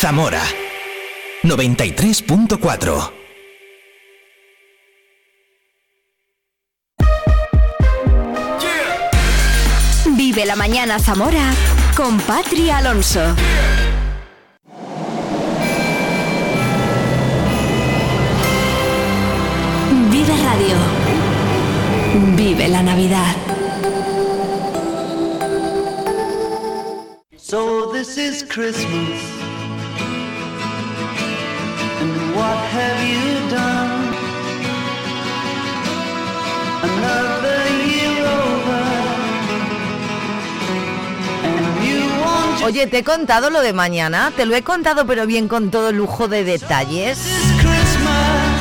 Zamora 93.4 Vive la mañana Zamora con Patria Alonso. Vive Radio. Vive la Navidad. So this is Christmas. And what have you done? Another year over. And you want Oye, te he contado lo de mañana, te lo he contado pero bien con todo lujo de detalles.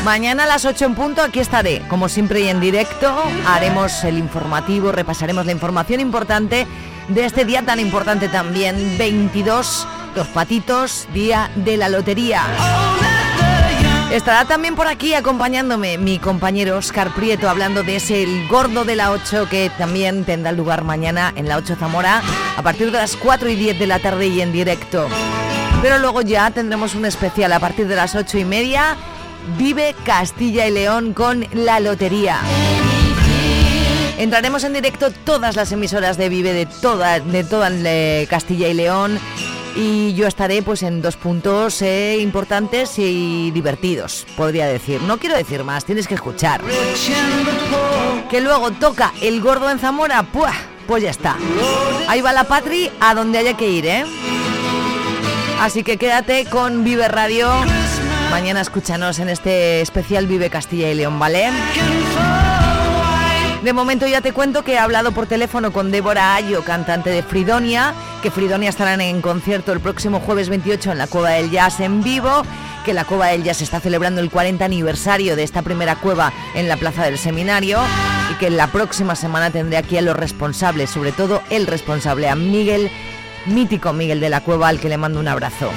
Mañana a las 8 en punto aquí estaré, como siempre y en directo. Haremos el informativo, repasaremos la información importante de este día tan importante también, 22, los patitos, día de la lotería. Estará también por aquí acompañándome mi compañero Oscar Prieto hablando de ese el gordo de la 8 que también tendrá lugar mañana en la 8 Zamora a partir de las 4 y 10 de la tarde y en directo. Pero luego ya tendremos un especial a partir de las 8 y media. Vive Castilla y León con la lotería. Entraremos en directo todas las emisoras de Vive de toda, de toda eh, Castilla y León y yo estaré pues en dos puntos eh, importantes y divertidos, podría decir. No quiero decir más, tienes que escuchar. Que luego toca el gordo en Zamora, ¡puah! pues ya está. Ahí va la Patri a donde haya que ir, ¿eh? Así que quédate con Vive Radio. Mañana escúchanos en este especial Vive Castilla y León, ¿vale? De momento ya te cuento que he hablado por teléfono con Débora Ayo, cantante de Fridonia, que Fridonia estarán en concierto el próximo jueves 28 en la Cueva del Jazz en vivo, que la Cueva del Jazz está celebrando el 40 aniversario de esta primera cueva en la Plaza del Seminario y que la próxima semana tendré aquí a los responsables, sobre todo el responsable, a Miguel, mítico Miguel de la Cueva, al que le mando un abrazo.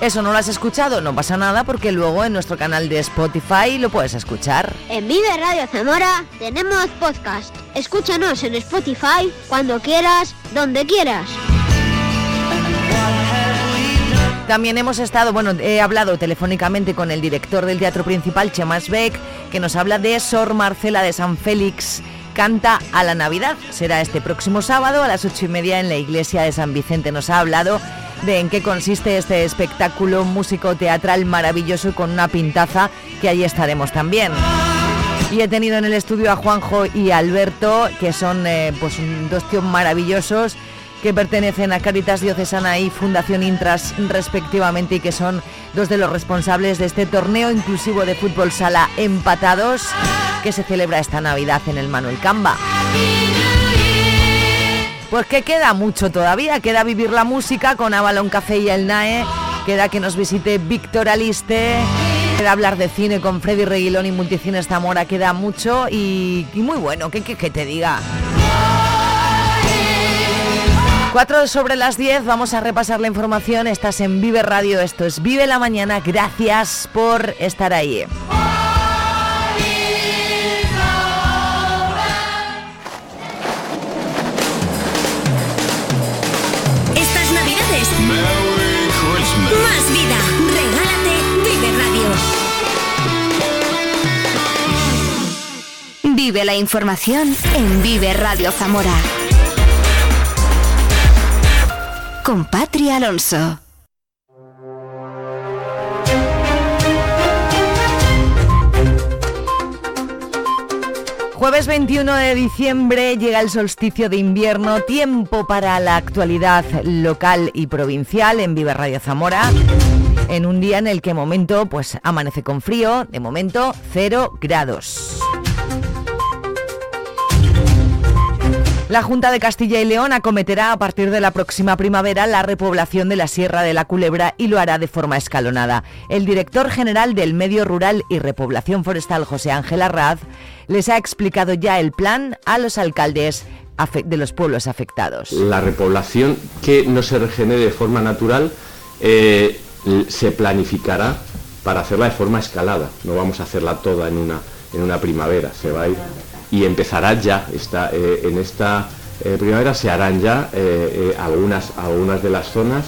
Eso no lo has escuchado, no pasa nada porque luego en nuestro canal de Spotify lo puedes escuchar. En Vive Radio Zamora tenemos podcast. Escúchanos en Spotify cuando quieras, donde quieras. También hemos estado, bueno, he hablado telefónicamente con el director del Teatro Principal, Chemas Beck, que nos habla de Sor Marcela de San Félix. Canta a la Navidad. Será este próximo sábado a las ocho y media en la iglesia de San Vicente. Nos ha hablado de en qué consiste este espectáculo músico-teatral maravilloso con una pintaza que allí estaremos también. Y he tenido en el estudio a Juanjo y Alberto, que son eh, pues dos tíos maravillosos que pertenecen a Caritas Diocesana y Fundación Intras respectivamente y que son dos de los responsables de este torneo inclusivo de fútbol sala empatados que se celebra esta Navidad en el Manuel Camba. Pues que queda mucho todavía, queda vivir la música con Avalon Café y el NAE, queda que nos visite Víctor Aliste, queda hablar de cine con Freddy Reguilón y Multicines Zamora, queda mucho y, muy bueno, ¿qué quieres que te diga? 4 sobre las 10, vamos a repasar la información, estás en Vive Radio, esto es Vive la Mañana, gracias por estar ahí. Más vida. Regálate Vive Radio. Vive la información en Vive Radio Zamora. Con Patria Alonso. Jueves 21 de diciembre llega el solsticio de invierno, tiempo para la actualidad local y provincial en Vive Radio Zamora. En un día en el que momento pues amanece con frío, de momento 0 grados. La Junta de Castilla y León acometerá a partir de la próxima primavera la repoblación de la Sierra de la Culebra y lo hará de forma escalonada. El director general del Medio Rural y Repoblación Forestal, José Ángel Arraz, les ha explicado ya el plan a los alcaldes de los pueblos afectados. La repoblación que no se regenere de forma natural eh, se planificará para hacerla de forma escalada. No vamos a hacerla toda en una, en una primavera, se va a ir y empezará ya. Eh, en esta eh, primavera se harán ya eh, algunas, algunas de las zonas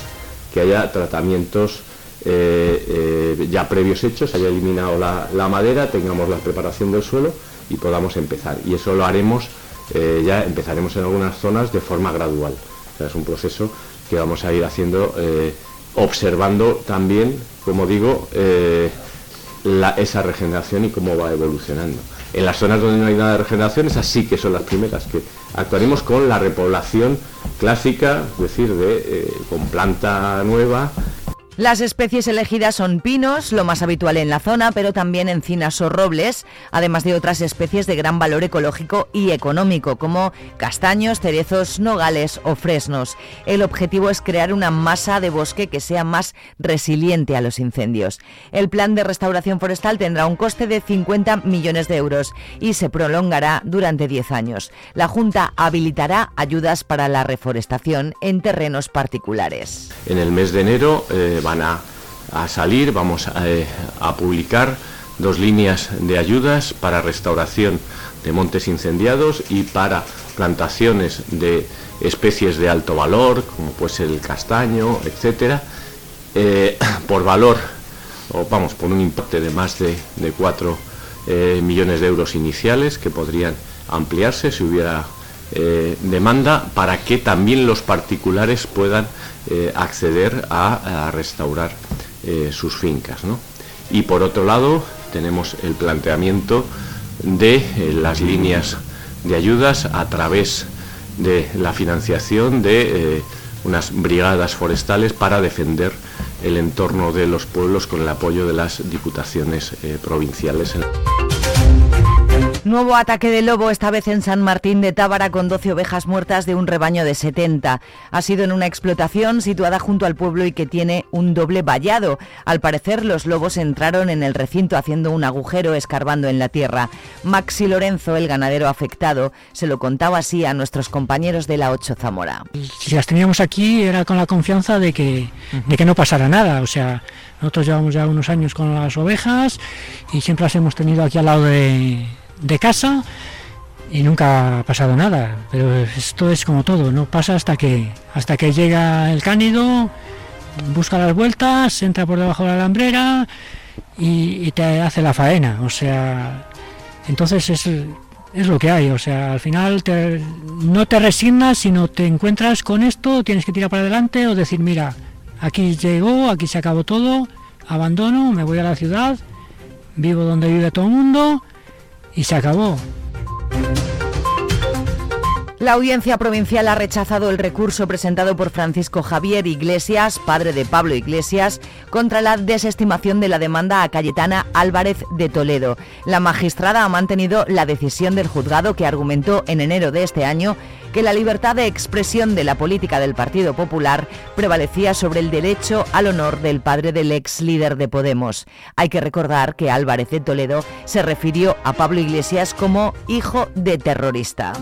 que haya tratamientos ya previos hechos, haya eliminado la, madera, tengamos la preparación del suelo y podamos empezar. Y eso lo haremos, ya empezaremos en algunas zonas de forma gradual. es un proceso que vamos a ir haciendo, observando también, como digo, esa regeneración y cómo va evolucionando. En las zonas donde no hay nada de regeneración, esas sí que son las primeras, que actuaremos con la repoblación clásica, es decir, de, con planta nueva las especies elegidas son pinos, lo más habitual en la zona, pero también encinas o robles, además de otras especies de gran valor ecológico y económico, como castaños, cerezos, nogales o fresnos. El objetivo es crear una masa de bosque que sea más resiliente a los incendios. El plan de restauración forestal tendrá un coste de 50 millones de euros y se prolongará durante 10 años. La Junta habilitará ayudas para la reforestación en terrenos particulares. En el mes de enero eh, van a, salir, vamos eh, a, publicar dos líneas de ayudas para restauración de montes incendiados y para plantaciones de especies de alto valor, como pues el castaño, etcétera, eh, por valor, o vamos, por un importe de más de, de 4 eh, millones de euros iniciales que podrían ampliarse si hubiera demanda para que también los particulares puedan eh, acceder a, restaurar eh, sus fincas. Y por otro lado tenemos el planteamiento de eh, las líneas de ayudas a través de la financiación de unas brigadas forestales para defender el entorno de los pueblos con el apoyo de las diputaciones provinciales. Nuevo ataque de lobo, esta vez en San Martín de Tábara, con 12 ovejas muertas de un rebaño de 70. Ha sido en una explotación situada junto al pueblo y que tiene un doble vallado. Al parecer, los lobos entraron en el recinto haciendo un agujero escarbando en la tierra. Maxi Lorenzo, el ganadero afectado, se lo contaba así a nuestros compañeros de la 8 Zamora. Si las teníamos aquí era con la confianza de que, de que no pasara nada. O sea, nosotros llevamos ya unos años con las ovejas y siempre las hemos tenido aquí al lado de de casa y nunca ha pasado nada. Pero esto es como todo, no pasa hasta que hasta que llega el cánido, busca las vueltas, entra por debajo de la alambrera y, te hace la faena. O sea, entonces es, es lo que hay. O sea, al final no te resignas, sino te encuentras con esto, tienes que tirar para adelante o decir, mira, aquí llegó, aquí se acabó todo, abandono, me voy a la ciudad, vivo donde vive todo el mundo y se acabó. La audiencia provincial ha rechazado el recurso presentado por Francisco Javier Iglesias, padre de Pablo Iglesias, contra la desestimación de la demanda a Cayetana Álvarez de Toledo. La magistrada ha mantenido la decisión del juzgado que argumentó en enero de este año que la libertad de expresión de la política del Partido Popular prevalecía sobre el derecho al honor del padre del ex líder de Podemos. Hay que recordar que Álvarez de Toledo se refirió a Pablo Iglesias como hijo de terrorista.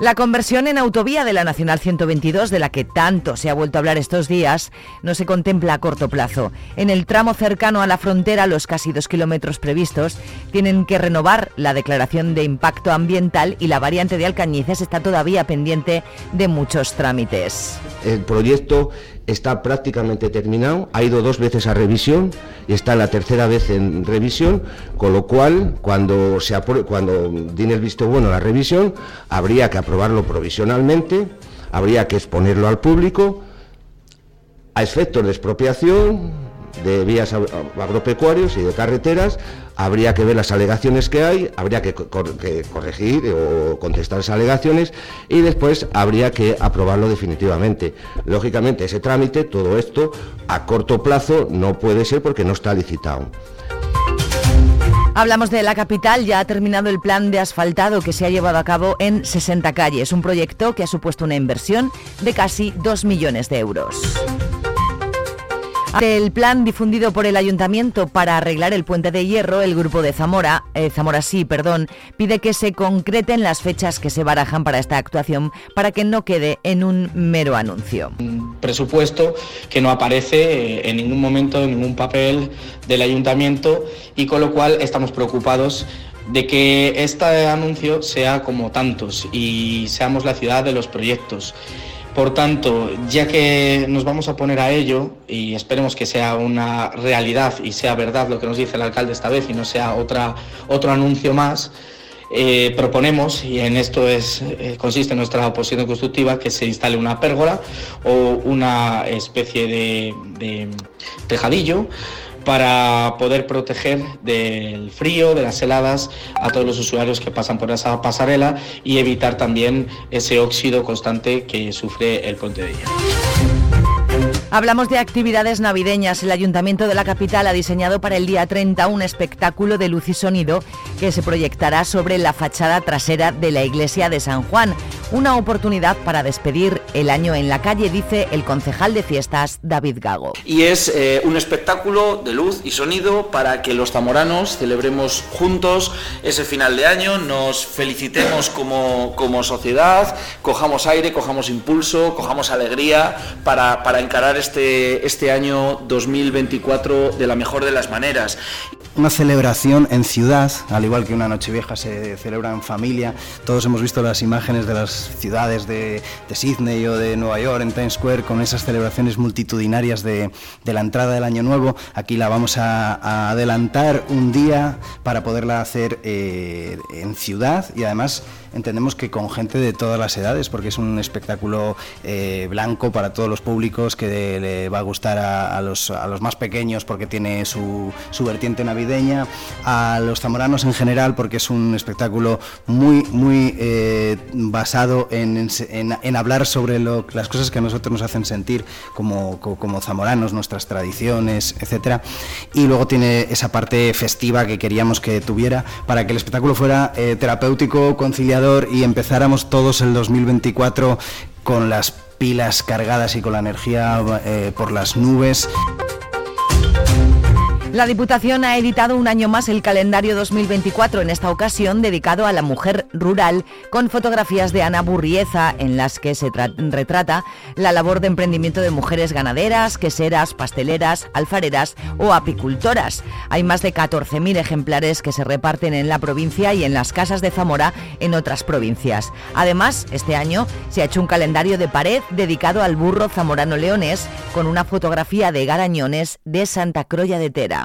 La conversión en autovía de la Nacional 122, de la que tanto se ha vuelto a hablar estos días, no se contempla a corto plazo. En el tramo cercano a la frontera, los casi dos kilómetros previstos, tienen que renovar la declaración de impacto ambiental y la variante de Alcañices está todavía pendiente de muchos trámites. El proyecto está prácticamente terminado, ha ido dos veces a revisión y está la tercera vez en revisión, con lo cual cuando se cuando el visto bueno la revisión, habría que aprobarlo provisionalmente, habría que exponerlo al público a efectos de expropiación de vías agropecuarios y de carreteras, habría que ver las alegaciones que hay, habría que, corregir o contestar esas alegaciones y después habría que aprobarlo definitivamente. Lógicamente ese trámite, todo esto, a corto plazo no puede ser porque no está licitado. Hablamos de la capital, ya ha terminado el plan de asfaltado que se ha llevado a cabo en 60 calles, un proyecto que ha supuesto una inversión de casi 2 millones de euros. Del plan difundido por el ayuntamiento para arreglar el puente de hierro, el grupo de Zamora, eh, Zamora sí, perdón, pide que se concreten las fechas que se barajan para esta actuación para que no quede en un mero anuncio. Un presupuesto que no aparece eh, en ningún momento en ningún papel del ayuntamiento y con lo cual estamos preocupados de que este anuncio sea como tantos y seamos la ciudad de los proyectos. Por tanto, ya que nos vamos a poner a ello y esperemos que sea una realidad y sea verdad lo que nos dice el alcalde esta vez y no sea otra, otro anuncio más, eh, proponemos, y en esto es, eh, consiste nuestra oposición constructiva, que se instale una pérgola o una especie de, de tejadillo para poder proteger del frío, de las heladas a todos los usuarios que pasan por esa pasarela y evitar también ese óxido constante que sufre el puente de ella. Hablamos de actividades navideñas. El Ayuntamiento de la capital ha diseñado para el día 30 un espectáculo de luz y sonido que se proyectará sobre la fachada trasera de la iglesia de San Juan. Una oportunidad para despedir el año en la calle, dice el concejal de fiestas David Gago. Y es eh, un espectáculo de luz y sonido para que los zamoranos celebremos juntos ese final de año, nos felicitemos como, como sociedad, cojamos aire, cojamos impulso, cojamos alegría para, para encarar este, este año 2024 de la mejor de las maneras. Una celebración en ciudad, al igual que una Nochevieja se celebra en familia. Todos hemos visto las imágenes de las ciudades de, de Sydney o de Nueva York en Times Square con esas celebraciones multitudinarias de, de la entrada del Año Nuevo. Aquí la vamos a, adelantar un día para poderla hacer eh, en ciudad y además entendemos que con gente de todas las edades, porque es un espectáculo eh, blanco para todos los públicos que le va a gustar a, a, los, a los, más pequeños porque tiene su, su, vertiente navideña, a los zamoranos en general porque es un espectáculo muy, muy eh, basado en, en, en, hablar sobre lo, las cosas que a nosotros nos hacen sentir como, como, como zamoranos, nuestras tradiciones, etcétera. Y luego tiene esa parte festiva que queríamos que tuviera para que el espectáculo fuera eh, terapéutico, conciliador y empezáramos todos el 2024 con las pilas cargadas y con la energía eh, por las nubes. La Diputación ha editado un año más el calendario 2024, en esta ocasión dedicado a la mujer rural, con fotografías de Ana Burrieza en las que se retrata la labor de emprendimiento de mujeres ganaderas, queseras, pasteleras, alfareras o apicultoras. Hay más de 14.000 ejemplares que se reparten en la provincia y en las casas de Zamora en otras provincias. Además, este año se ha hecho un calendario de pared dedicado al burro zamorano leonés con una fotografía de Garañones de Santa Croya de Tera.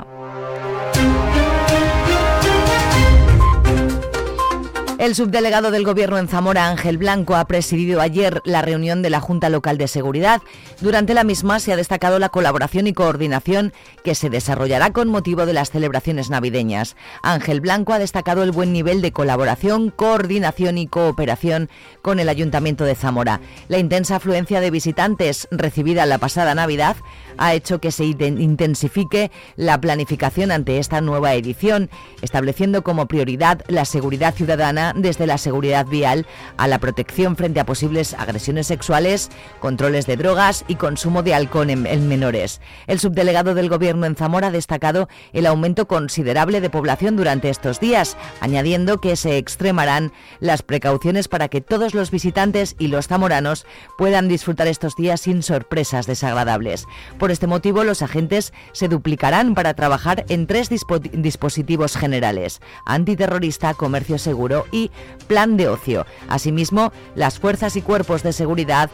El subdelegado del Gobierno en Zamora, Ángel Blanco, ha presidido ayer la reunión de la Junta Local de Seguridad. Durante la misma se ha destacado la colaboración y coordinación que se desarrollará con motivo de las celebraciones navideñas. Ángel Blanco ha destacado el buen nivel de colaboración, coordinación y cooperación con el Ayuntamiento de Zamora. La intensa afluencia de visitantes recibida la pasada Navidad ha hecho que se intensifique la planificación ante esta nueva edición, estableciendo como prioridad la seguridad ciudadana desde la seguridad vial a la protección frente a posibles agresiones sexuales, controles de drogas y consumo de alcohol en, en menores. El subdelegado del Gobierno en Zamora ha destacado el aumento considerable de población durante estos días, añadiendo que se extremarán las precauciones para que todos los visitantes y los zamoranos puedan disfrutar estos días sin sorpresas desagradables. Por este motivo, los agentes se duplicarán para trabajar en tres dispo dispositivos generales, antiterrorista, comercio seguro y plan de ocio. Asimismo, las fuerzas y cuerpos de seguridad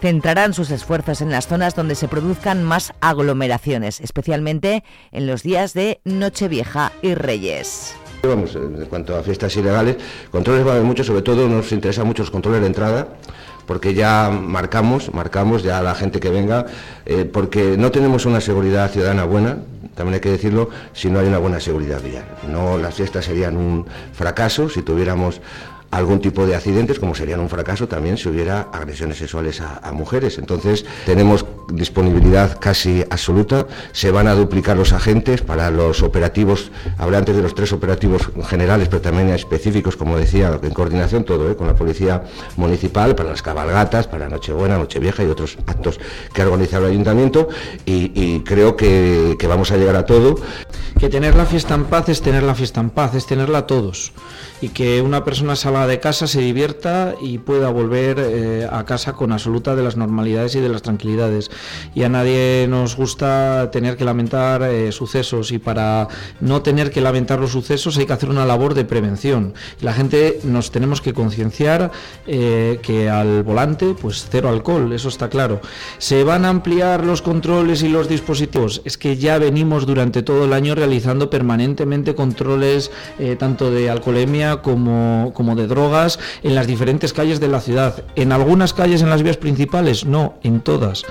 centrarán sus esfuerzos en las zonas donde se produzcan más aglomeraciones, especialmente en los días de Nochevieja y Reyes. En cuanto a fiestas ilegales, controles va a haber mucho, sobre todo nos interesa mucho los controles de entrada, porque ya marcamos, marcamos ya a la gente que venga, eh, porque no tenemos una seguridad ciudadana buena, también hay que decirlo, si no hay una buena seguridad vial. No, las fiestas serían un fracaso si tuviéramos algún tipo de accidentes, como serían un fracaso también si hubiera agresiones sexuales a, mujeres. Entonces, tenemos disponibilidad casi absoluta, se van a duplicar los agentes para los operativos, hablé antes de los tres operativos generales, pero también específicos, como decía, en coordinación todo, ¿eh? con la Policía Municipal, para las cabalgatas, para Nochebuena, Nochevieja y otros actos que ha organizado el Ayuntamiento, y, y creo que, que vamos a llegar a todo. Que tener la fiesta en paz es tener la fiesta en paz, es tenerla todos, y que una persona salga de casa, se divierta y pueda volver eh, a casa con absoluta de las normalidades y de las tranquilidades. Y a nadie nos gusta tener que lamentar eh, sucesos y para no tener que lamentar los sucesos hay que hacer una labor de prevención. La gente nos tenemos que concienciar eh, que al volante, pues cero alcohol, eso está claro. ¿Se van a ampliar los controles y los dispositivos? Es que ya venimos durante todo el año realizando permanentemente controles tanto de alcoholemia como, como de drogas en las diferentes calles de la ciudad. En algunas calles en las vías principales, no, en todas.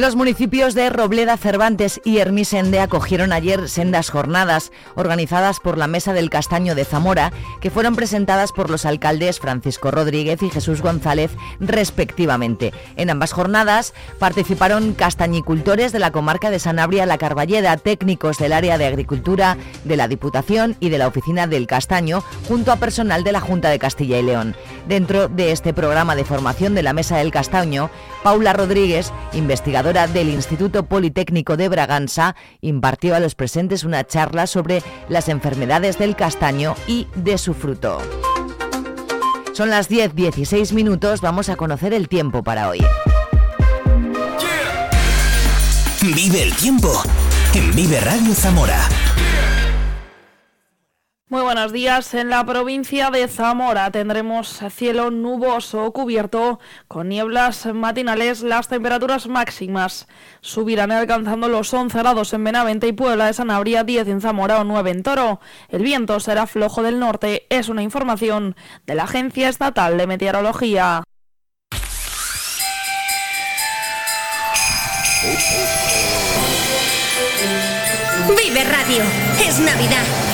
Los municipios de Robleda, Cervantes y Hermisende acogieron ayer sendas jornadas organizadas por la Mesa del Castaño de Zamora, que fueron presentadas por los alcaldes Francisco Rodríguez y Jesús González respectivamente. En ambas jornadas participaron castañicultores de la comarca de Sanabria La Carballeda, técnicos del área de agricultura de la Diputación y de la Oficina del Castaño, junto a personal de la Junta de Castilla y León. Dentro de este programa de formación de la Mesa del Castaño, Paula Rodríguez, investigadora del Instituto Politécnico de Braganza, impartió a los presentes una charla sobre las enfermedades del castaño y de su fruto. Son las 10.16 minutos, vamos a conocer el tiempo para hoy. Vive el tiempo en Vive Radio Zamora. Muy buenos días. En la provincia de Zamora tendremos cielo nuboso cubierto con nieblas matinales. Las temperaturas máximas subirán alcanzando los 11 grados en Benavente y Puebla de Sanabria, 10 en Zamora o 9 en Toro. El viento será flojo del norte. Es una información de la Agencia Estatal de Meteorología. Vive Radio. Es Navidad.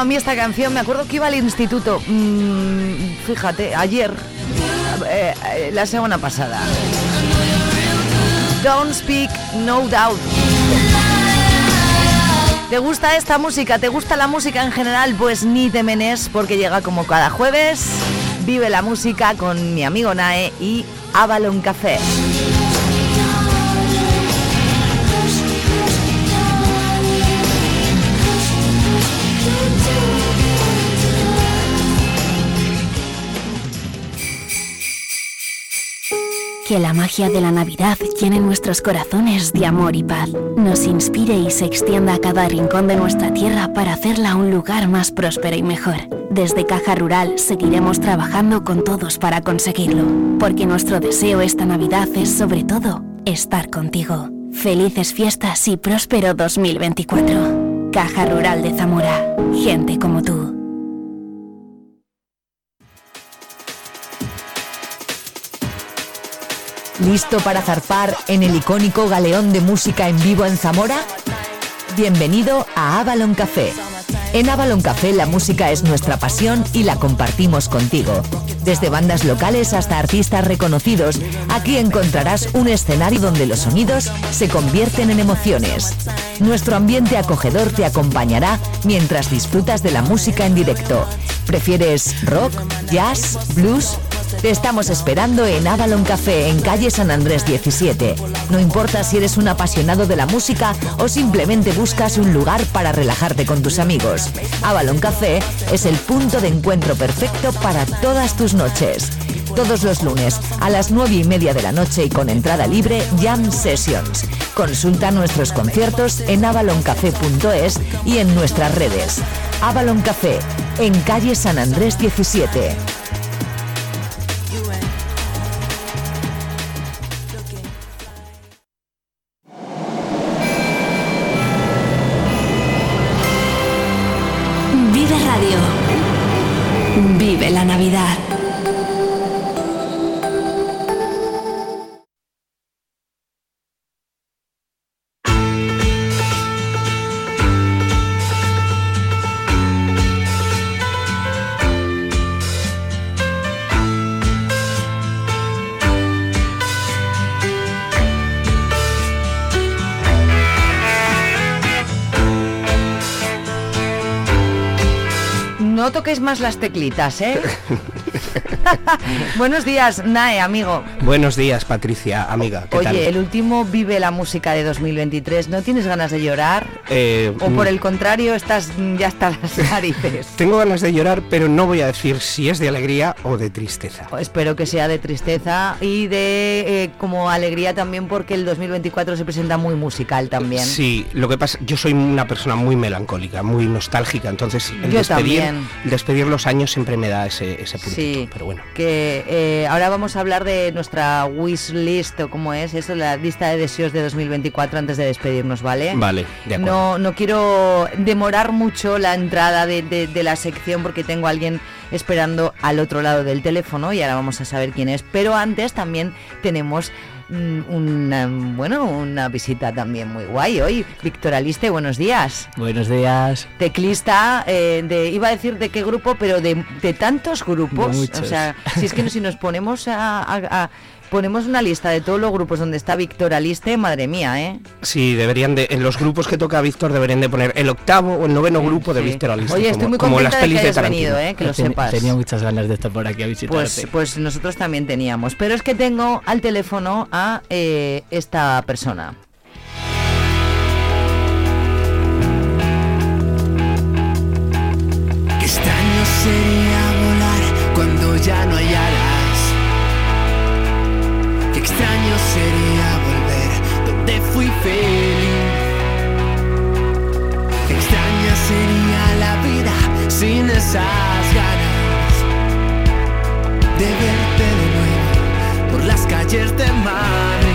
A mí esta canción, me acuerdo que iba al instituto, mm, fíjate, ayer, eh, eh, la semana pasada. Don't Speak No Doubt. ¿Te gusta esta música? ¿Te gusta la música en general? Pues ni te menes porque llega como cada jueves. Vive la música con mi amigo Nae y Avalon Café. Que la magia de la Navidad llene nuestros corazones de amor y paz, nos inspire y se extienda a cada rincón de nuestra tierra para hacerla un lugar más próspero y mejor. Desde Caja Rural seguiremos trabajando con todos para conseguirlo, porque nuestro deseo esta Navidad es sobre todo estar contigo. Felices fiestas y próspero 2024. Caja Rural de Zamora. Gente como tú. ¿Listo para zarpar en el icónico galeón de música en vivo en Zamora? Bienvenido a Avalon Café. En Avalon Café la música es nuestra pasión y la compartimos contigo. Desde bandas locales hasta artistas reconocidos, aquí encontrarás un escenario donde los sonidos se convierten en emociones. Nuestro ambiente acogedor te acompañará mientras disfrutas de la música en directo. ¿Prefieres rock, jazz, blues? Te estamos esperando en Avalon Café en calle San Andrés 17. No importa si eres un apasionado de la música o simplemente buscas un lugar para relajarte con tus amigos. Avalon Café es el punto de encuentro perfecto para todas tus noches. Todos los lunes a las 9 y media de la noche y con entrada libre Jam Sessions. Consulta nuestros conciertos en avaloncafé.es y en nuestras redes. Avalon Café, en calle San Andrés 17. Vive la Navidad. Más las teclitas, ¿eh? Buenos días, Nae, amigo. Buenos días, Patricia, amiga. ¿Qué Oye, tal? el último Vive la Música de 2023. ¿No tienes ganas de llorar? Eh, ¿O por mm, el contrario, estás ya hasta las narices? Tengo ganas de llorar, pero no voy a decir si es de alegría o de tristeza. Espero que sea de tristeza y de eh, como alegría también porque el 2024 se presenta muy musical también. Sí, lo que pasa, yo soy una persona muy melancólica, muy nostálgica, entonces el Yo despedir, el despedir los años siempre me da ese, ese puntito, Sí, pero bueno. Que eh, ahora vamos a hablar de nuestra wish list o cómo es eso, la lista de deseos de 2024 antes de despedirnos, ¿vale? Vale, de acuerdo. No, no quiero demorar mucho la entrada de, de- de la sección porque tengo a alguien esperando al otro lado del teléfono y ahora vamos a saber quién es. Pero antes también tenemos una, bueno, una visita también muy guay hoy. Víctor Aliste, buenos días. Buenos días. Teclista eh, de, iba a decir de qué grupo, pero de, de tantos grupos. Muchos. O sea, si es que si nos ponemos a, a- a- ponemos una lista de todos los grupos donde está Víctor Aliste, madre mía, ¿eh? Sí, deberían de, en los grupos que toca Víctor deberían de poner el octavo o el noveno grupo de Víctor Aliste, Oye, estoy como, muy como las de pelis que hayas venido, ¿eh? Que lo Ten- sepas. Tenía muchas ganas de estar por aquí a visitarte. Pues, pues nosotros también teníamos. Pero es que tengo al teléfono a eh, esta persona. Feliz. Qué extraña sería la vida sin esas ganas de verte de nuevo por las calles de Madrid.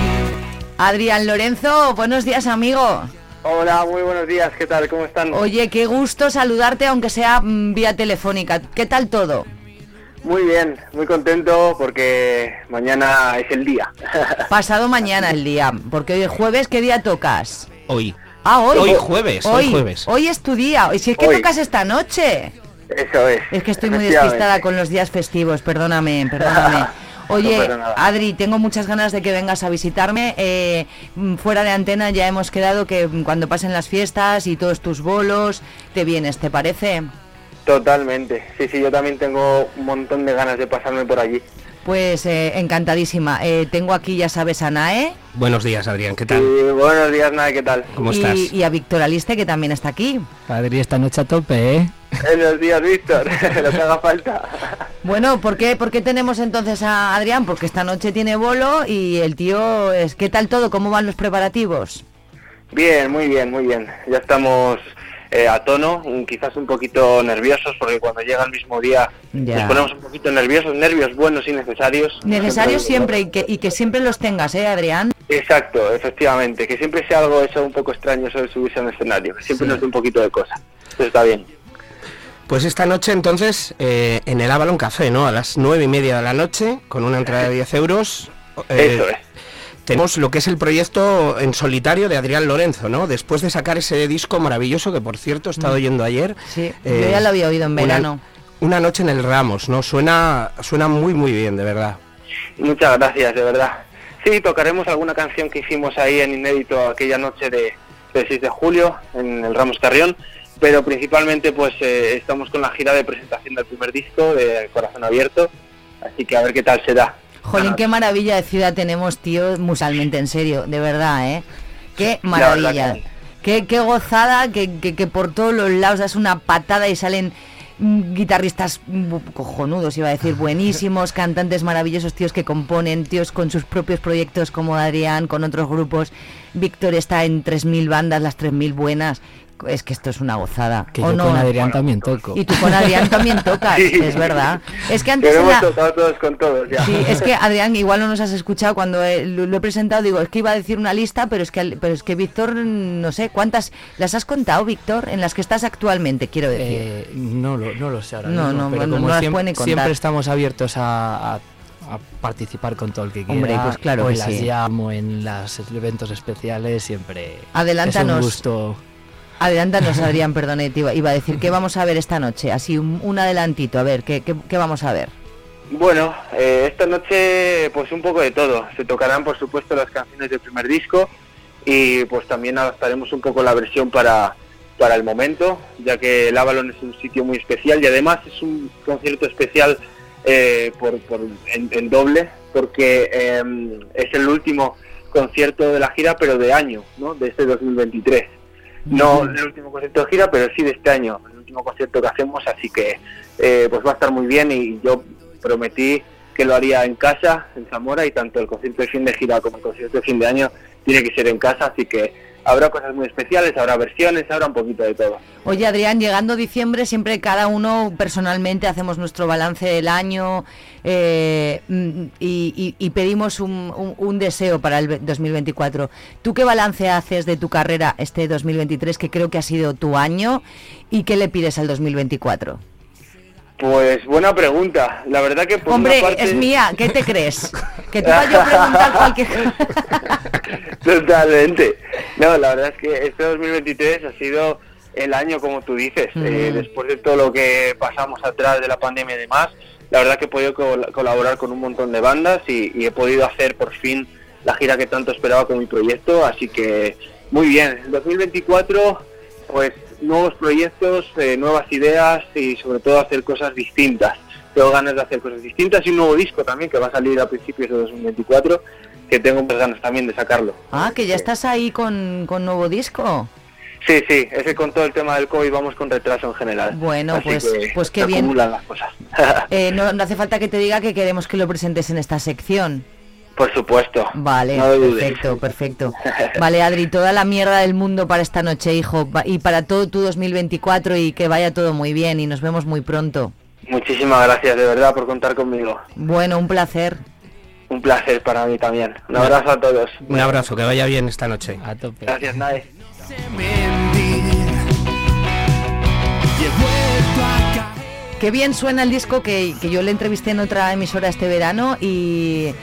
Adrián Lorenzo, buenos días, amigo. Hola, muy buenos días, ¿qué tal? ¿Cómo están? Oye, qué gusto saludarte, aunque sea mm, vía telefónica. ¿Qué tal todo? Muy bien, muy contento porque mañana es el día. Pasado mañana el día, porque hoy es jueves, ¿qué día tocas? Hoy. Ah, hoy. Hoy jueves, hoy jueves. Hoy es tu día. Y si es que Hoy. tocas esta noche. Eso es. Es que estoy muy despistada con los días festivos, perdóname, perdóname. Oye, No. Adri, tengo muchas ganas de que vengas a visitarme. Eh, mm, fuera de antena ya hemos quedado que mm, cuando pasen las fiestas y todos tus bolos, te vienes, ¿te parece? Totalmente. Sí, sí, yo también tengo un montón de ganas de pasarme por allí. Pues eh, encantadísima. Eh, tengo aquí, ya sabes, a Nae Buenos días, Adrián, ¿qué tal? Buenos días, nada, ¿qué tal? ¿Cómo y, estás? y a Víctor Aliste, que también está aquí. Adri, esta noche a tope, ¿eh? Buenos días, Víctor. Lo que haga falta. Bueno, ¿por qué, ¿por qué tenemos entonces a Adrián? Porque esta noche tiene bolo y el tío es... ¿Qué tal todo? ¿Cómo van los preparativos? Bien, muy bien, muy bien. Ya estamos eh, a tono, un- quizás un poquito nerviosos, porque cuando llega el mismo día Ya. nos ponemos un poquito nerviosos, nervios buenos y necesarios. Necesarios siempre y que, y que siempre los tengas, ¿eh, Adrián? Exacto, efectivamente, que siempre sea algo eso un poco extraño de subirse a un escenario, que siempre Sí. nos dé un poquito de cosa. Eso está bien. Pues esta noche entonces eh, en el Avalon Café, ¿no? A las nueve y media de la noche, con una entrada de 10 euros. eh, Eso es. Tenemos lo que es el proyecto en solitario de Adrián Lorenzo, ¿no? Después de sacar ese disco maravilloso que por cierto he estado Mm. oyendo ayer. Sí, eh, yo ya lo había oído en verano. Una, noche en el Ramos, ¿no? Suena, suena muy muy bien, de verdad. Muchas gracias, de verdad. Sí, tocaremos alguna canción que hicimos ahí en inédito aquella noche de, del 6 de julio en el Ramos Carrión, pero principalmente pues eh, estamos con la gira de presentación del primer disco de Corazón Abierto, así que a ver qué tal se da. Jolín, qué maravilla de ciudad tenemos, tío, musicalmente, en serio, de verdad, ¿eh? Qué maravilla. Qué, qué gozada que, que- que por todos los lados das una patada y salen mm, guitarristas mm, cojonudos, iba a decir, buenísimos, cantantes maravillosos, tíos que componen, tíos con sus propios proyectos como Adrián, con otros grupos. Víctor está en 3.000 bandas, las 3.000 buenas. Es que esto es una gozada. Que ¿o yo no? con Adrián también toco. Y tú con Adrián también tocas, Sí. es verdad. Es que antes hemos la- tocado todos con todos ya. Sí, es que Adrián, igual no nos has escuchado cuando eh, lo, lo he presentado, digo, es que iba a decir una lista, pero es que al- pero es que Víctor, no sé, ¿cuántas las has contado, Víctor, en las que estás actualmente, quiero decir? Eh, no, lo, no lo sé ahora No, mismo, no, pero no, como no las siempre, pueden ni contar. siempre estamos abiertos a, a- a participar con todo el que quiera. Hombre, pues claro o que en las sí. jam o en los eventos especiales, siempre Adelántanos. es un gusto. Adelántanos, Adrián, perdone, te iba, iba a decir, ¿qué vamos a ver esta noche? Así, un, adelantito, a ver, ¿qué, qué, qué vamos a ver? Bueno, eh, esta noche pues un poco de todo. Se tocarán por supuesto las canciones del primer disco y pues también adaptaremos un poco la versión para, para el momento, ya que el Avalon es un sitio muy especial y además es un concierto especial eh, por, en doble, porque eh, es el último concierto de la gira, pero de año, ¿no? De este 2023. No el último concierto de gira, pero sí de este año, el último concierto que hacemos, así que eh, pues va a estar muy bien y yo prometí que lo haría en casa, en Zamora, y tanto el concierto de fin de gira como el concierto de fin de año tiene que ser en casa, así que habrá cosas muy especiales, habrá versiones, habrá un poquito de todo. Oye, Adrián, llegando diciembre, siempre cada uno personalmente hacemos nuestro balance del año eh, mm, y, pedimos un, un- deseo para el ve- 2024. ¿Tú qué balance haces de tu carrera este 2023, que creo que ha sido tu año, y qué le pides al 2024? Pues buena pregunta, la verdad que por Hombre, una parte... es mía, ¿qué te crees? Que tú vayas a preguntar cualquier Totalmente. No, la verdad es que este 2023 ha sido el año, como tú dices, eh, Mm. después de todo lo que pasamos atrás de la pandemia y demás, la verdad que he podido col- colaborar con un montón de bandas y, y he podido hacer por fin la gira que tanto esperaba con mi proyecto, así que muy bien. El 2024, pues nuevos proyectos, eh, nuevas ideas y sobre todo hacer cosas distintas. Tengo ganas de hacer cosas distintas y un nuevo disco también que va a salir a principios de 2024, que tengo muchas ganas también de sacarlo. Ah, que ya estás ahí con, con nuevo disco. Sí, sí, es que con todo el tema del COVID vamos con retraso en general. Bueno, Así pues- que pues qué bien. acumulan las cosas. Eh, no, no hace falta que te diga que queremos que lo presentes en esta sección. Por supuesto. Vale, No lo dudes. perfecto, perfecto. Vale, Adri, toda la mierda del mundo para esta noche, hijo, y para todo tu 2024 y que vaya todo muy bien y nos vemos muy pronto. Muchísimas gracias de verdad por contar conmigo. Bueno, un placer. Un placer para mí también. Un abrazo a todos. Un abrazo, que vaya bien esta noche. A tope. Gracias, Nae. Qué bien suena el disco que, que yo le entrevisté en otra emisora este verano y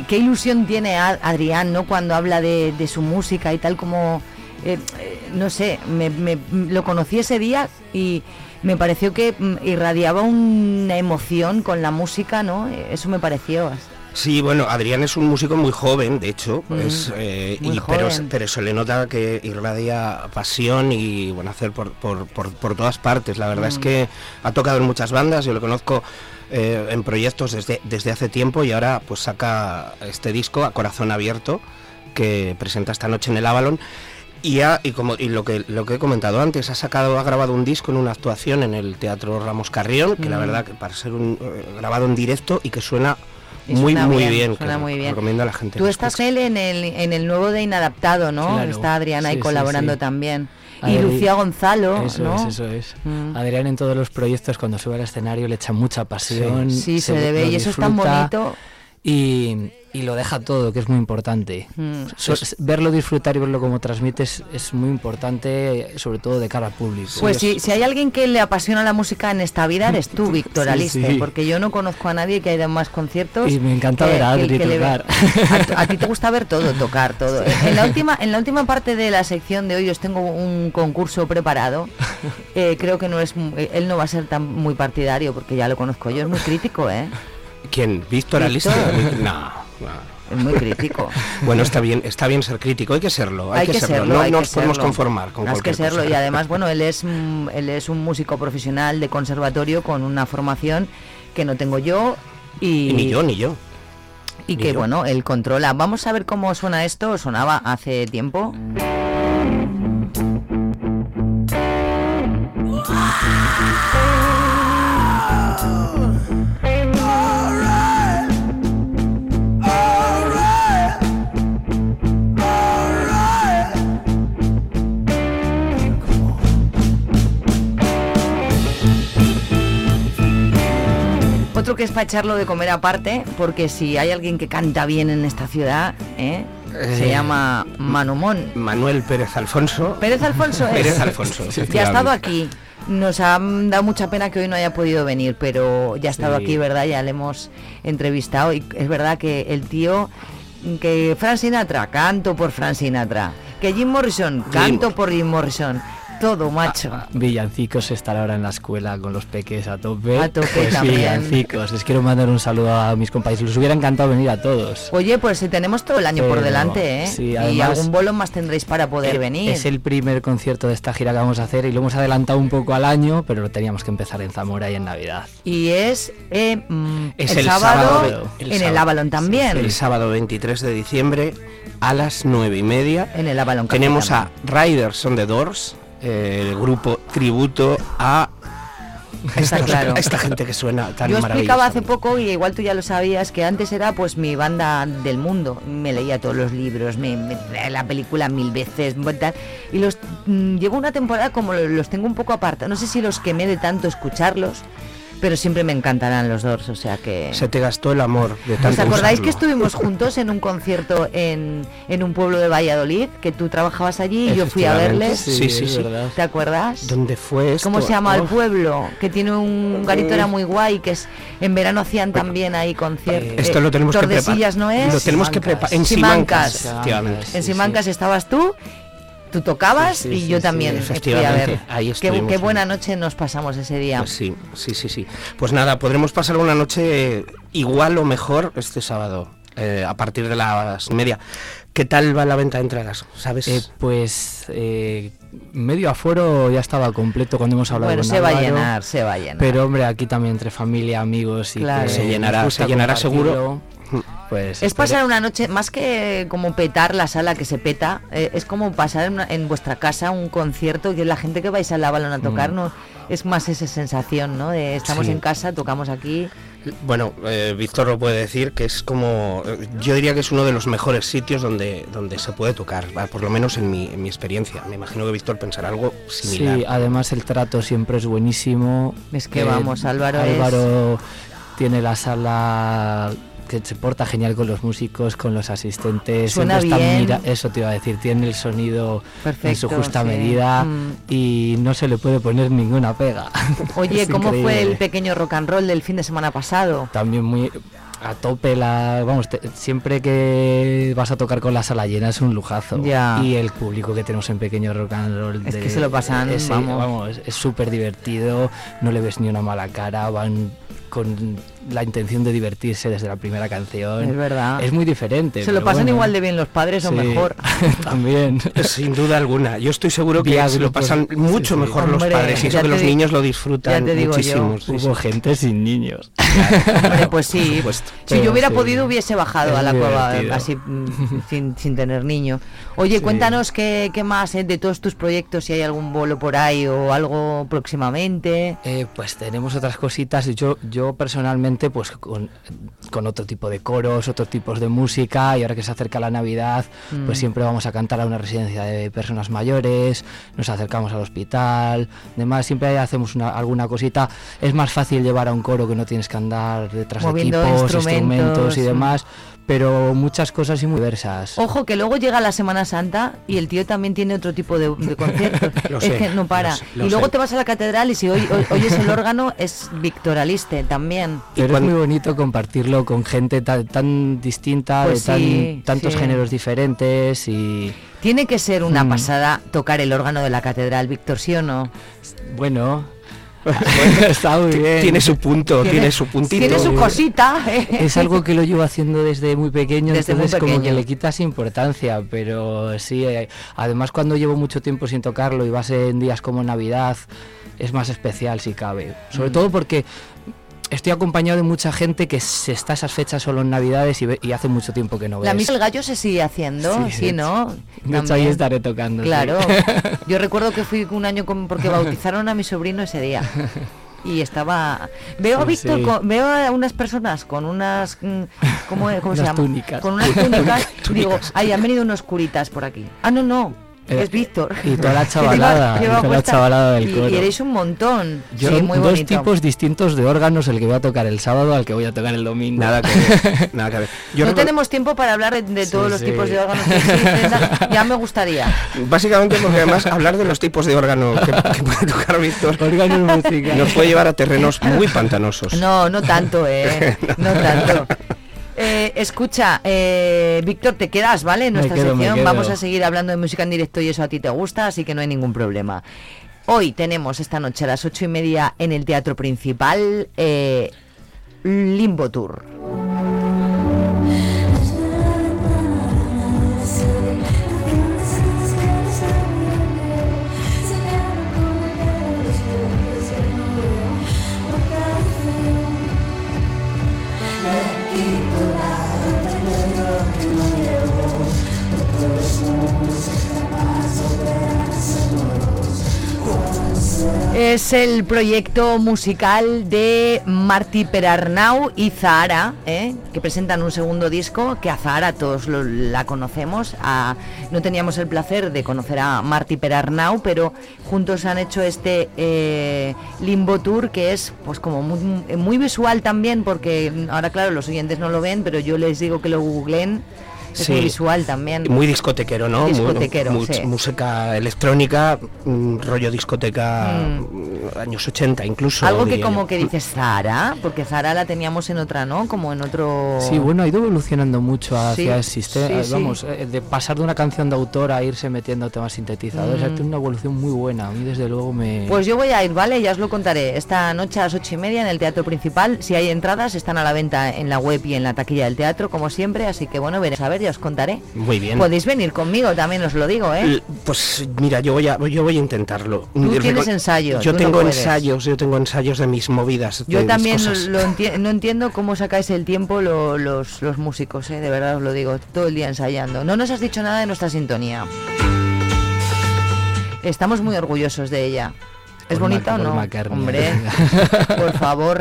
qué, ilusión tiene Adrián, ¿no? Cuando habla de, su música y tal como... eh, eh, no sé, me, lo conocí ese día y me pareció que mm, irradiaba una emoción con la música, ¿no? Eso me pareció. Sí, bueno, Adrián es un músico muy joven, de hecho, Mm, eh, y, pero, pero se le nota que irradia pasión y bueno hacer por, por, por, por todas partes. La verdad es Mm. que ha tocado en muchas bandas, yo lo conozco eh, en proyectos desde, desde hace tiempo y ahora pues saca este disco a corazón abierto que presenta esta noche en el Avalon. Y, ha- y como y lo que lo que he comentado antes, ha sacado, ha grabado un disco en una actuación en el Teatro Ramos Carrión, que la Mm. verdad que para ser un eh, grabado en directo y que suena Y muy muy bien, bien, suena muy bien. recomiendo a la gente. Tú estás él en el, en el nuevo de Inadaptado, ¿no? Claro. Está Adriana ahí Sí, colaborando sí. también. Y Lucía Gonzalo, Eso ¿no? es, eso es. Mm. Adrián en todos los proyectos cuando sube al escenario le echa mucha pasión. Sí, se ve lo y eso es tan bonito. Y, y lo deja todo, que es muy importante. Mm. So- verlo disfrutar y verlo como transmite es, es muy importante, sobre todo de cara al público. Pues sí, si hay alguien que le apasiona la música en esta vida, eres tú, Víctor Sí, Aliste, sí. porque yo no conozco a nadie que haya más conciertos. Y me encanta que- ver a que- Adri que tocar. A, a ti te gusta ver todo, tocar todo. En la última, en la última parte de la sección de hoy os tengo un concurso preparado. Eh, creo que no es, mu- eh, él no va a ser tan muy partidario porque ya lo conozco yo, es muy crítico, ¿eh? ¿Quién? ¿Víctor? Víctor. No, no. Es muy crítico. Bueno, está bien, está bien ser crítico, hay que serlo, hay, que, serlo, no hay que nos podemos serlo. conformar con Has que serlo cosa. y además, bueno, él es mm, él es un músico profesional de conservatorio con una formación que no tengo yo y, Y ni yo, ni yo. y ni que yo. bueno, él controla. Vamos a ver cómo suena esto, sonaba hace tiempo. Para echarlo de comer aparte, porque si hay alguien que canta bien en esta ciudad, ¿eh? se Eh, llama Manumón. Manuel Pérez Alfonso. Pérez Alfonso es. Pérez Alfonso. Ya ha estado aquí. Nos ha dado mucha pena que hoy no haya podido venir, pero ya ha estado Sí. aquí, ¿verdad? Ya le hemos entrevistado y es verdad que el tío, que Frank Sinatra, canto por Frank Sinatra, que Jim Morrison, canto por Jim Morrison, todo, macho. Villancicos estar ahora en la escuela con los peques a tope. A tope Pues también. Villancicos. Les quiero mandar un saludo a mis compañeros. Les hubiera encantado venir a todos. Oye, pues si tenemos todo el año por delante, ¿eh? sí, y además- algún bolo más tendréis para poder Eh, venir. Es el primer concierto de esta gira que vamos a hacer y lo hemos adelantado un poco al año, pero lo teníamos que empezar en Zamora y en Navidad. Y es, eh, mm, Es el, el sábado, sábado, el en el. Avalon también. El sábado 23 de diciembre a las 9 y media. En el Avalon Tenemos a. Riders on the Doors, el grupo tributo a Está esta, claro. a esta gente que suena tan Yo explicaba hace poco, y igual tú ya lo sabías, que antes era pues mi banda del mundo. Me leía todos los libros, me, me la película mil veces, tal, y los mm, llevo una temporada como lo- los tengo un poco apartados. No sé si los quemé de tanto escucharlos, pero siempre me encantarán los Doors, o sea que... Se te gastó el amor de tanto ¿Os acordáis que estuvimos juntos en un concierto en, en un pueblo de Valladolid? Que tú trabajabas allí y yo fui a verles. Sí, sí, sí. ¿Te acuerdas? ¿Dónde fue esto? ¿Cómo se llama el pueblo? Que tiene un garito era muy guay, que es en verano hacían también ahí conciertos. Esto lo tenemos que preparar. Tordesillas no es. Lo tenemos que preparar. En Simancas. En Simancas estabas tú, tú tocabas Sí, sí, y sí, yo sí, también fui a ver. ahí qué, buena noche nos pasamos ese día. Pues sí, sí, sí, sí. Pues nada, podremos pasar una noche igual o mejor este sábado, eh, a partir de las media. ¿Qué tal va la venta de entradas? ¿Sabes? Eh, pues eh, medio aforo ya estaba completo cuando hemos hablado Bueno, con se va a llenar, se va a llenar. Pero hombre, aquí también entre familia, amigos y Claro. que Se llenará, se llenará seguro. Pues Es pasar una noche, más que como petar la sala que se peta, eh, es como pasar en, una- en vuestra casa un concierto que la gente que vais al Avalon a tocar, Mm. no, es más esa sensación, ¿no? De estamos Sí. en casa, tocamos aquí. Bueno, eh, Víctor lo puede decir que es como, eh, yo diría que es uno de los mejores sitios donde, donde se puede tocar, va, por lo menos en mi, en mi experiencia. Me imagino que Víctor pensará algo similar. Sí, además el trato siempre es buenísimo. Es que vamos, Álvaro es- Álvaro tiene la sala que se porta genial con los músicos, con los asistentes. Suena siempre está bien. mira- eso te iba a decir, tiene el sonido en Perfecto, su justa sí. medida Mm. y no se le puede poner ninguna pega. Oye, ¿cómo fue el pequeño rock and roll del fin de semana pasado? También muy a tope la vamos te- siempre que vas a tocar con la sala llena es un lujazo Ya. y el público que tenemos en pequeño rock and roll Es que se lo pasan, es, vamos. es súper divertido no le ves ni una mala cara van con la intención de divertirse desde la primera canción Es verdad. es muy diferente Se lo pasan bueno. igual de bien los padres o mejor. también Sin duda alguna. Yo estoy seguro que se lo pasan mucho Sí, sí. mejor los padres y eso que los di- niños lo disfrutan muchísimo. sí, hubo sí. gente sin niños Hombre, pues sí. Si yo hubiera sí. podido hubiese bajado Es a la cueva así mm, sin, sin tener niño. Oye, Sí. cuéntanos qué, qué más eh, de todos tus proyectos, si hay algún bolo por ahí o algo próximamente. Eh, pues tenemos otras cositas. Yo, yo personalmente, pues con, con otro tipo de coros, otros tipos de música, y ahora que se acerca la Navidad, Mm. pues siempre vamos a cantar a una residencia de personas mayores, nos acercamos al hospital, demás, siempre hacemos una, alguna cosita. Es más fácil llevar a un coro que no tienes que andar detrás Moviendo de equipos, instrumentos, instrumentos y mm. Pero muchas cosas y muy diversas. Ojo, que luego llega la Semana Santa y el tío también tiene otro tipo de, de conciertos. Lo es sé, que no para. lo sé, lo y luego sé. te vas a la catedral y si hoy, hoy- oyes el órgano es victoraliste también. Pero es muy bonito compartirlo con gente tan, tan distinta, Pues de tan- tantos sí. géneros diferentes y Tiene que ser una Mm. pasada tocar el órgano de la catedral, Víctor, ¿sí o no? bueno, está muy bien. Tiene su punto, tiene, su puntito. Tiene su cosita. ¿eh? Es algo que lo llevo haciendo desde muy pequeño, Desde muy entonces como que pequeño. le quitas importancia, pero sí, eh, además cuando llevo mucho tiempo sin tocarlo y vas en días como Navidad, es más especial si cabe. Sobre Mm. todo porque estoy acompañado de mucha gente que se está esas fechas solo en Navidades y, ve- y hace mucho tiempo que no ves. La misa del gallo se sigue haciendo, sí, Sí, ¿no? De hecho, ahí estaré tocando. sí. Claro. Yo recuerdo que fui un año con, porque bautizaron a mi sobrino ese día. Y estaba. Veo a Víctor, sí. con- veo a unas personas con unas. mm, ¿Cómo, cómo se Unas llama? túnicas. Con unas túnicas. digo, ay, han venido unos curitas por aquí. Ah, no, no. Eh, es Víctor. y toda la lleva- chavalada, lleva toda la chavalada del coro. Y erais un montón. Yo, sí, muy dos bonito. tipos distintos de órganos, el que voy a tocar el sábado al que voy a tocar el domingo. Nada que ver, nada que ver. Yo no recuerdo- tenemos tiempo para hablar de, de Sí, todos los sí. tipos de órganos que existen. Ya me gustaría. Básicamente porque además hablar de los tipos de órgano que, que puede tocar Víctor Órganos musicales. nos puede llevar a terrenos muy pantanosos. No, no tanto, eh. No tanto. Eh, escucha, eh, Víctor, te quedas, ¿vale? En nuestra quedo, sección vamos a seguir hablando de música en directo y eso a ti te gusta, así que no hay ningún problema. Hoy tenemos esta noche a las ocho y media en el Teatro Principal eh, Limbo Tour. Es el proyecto musical de Martí Perarnau y Zahara, ¿eh? que presentan un segundo disco, que a Zahara todos la conocemos. no teníamos el placer de conocer a Martí Perarnau, pero juntos han hecho este eh, Limbo Tour, que es pues como muy, muy visual también, porque ahora claro, los oyentes no lo ven, pero yo les digo que lo googleen. Es muy visual también. Muy discotequero, ¿no? Muy- Discotequero, mu- sí. Música electrónica, mm, rollo discoteca, mm, años 80 incluso. Algo que como yo. que dices Zara, porque Zara la teníamos en otra, ¿no? Como en otro... Sí, bueno, ha ido evolucionando mucho hacia Sí, el sistema. Vamos, eh, de pasar de una canción de autor a irse metiendo temas sintetizadores. Mm. Ha tenido una evolución muy buena. A mí, desde luego, me. Pues yo voy a ir, ¿vale? Ya os lo contaré. Esta noche a las ocho y media en el Teatro Principal. Si hay entradas, están a la venta en la web y en la taquilla del teatro, como siempre. Así que bueno, veréis a ver, ya os contaré. Muy bien. Podéis venir conmigo, también os lo digo, ¿eh? L- Pues mira, yo voy a, yo voy a intentarlo. Tú Y tienes ensayos, Yo no tengo ensayos, yo tengo ensayos de mis movidas. Yo también lo enti- no entiendo cómo sacáis el tiempo lo- los, los músicos, ¿eh? de verdad os lo digo, todo el día ensayando. No nos has dicho nada de nuestra sintonía. Estamos muy orgullosos de ella. ¿Es bonita o no? Hombre, por favor.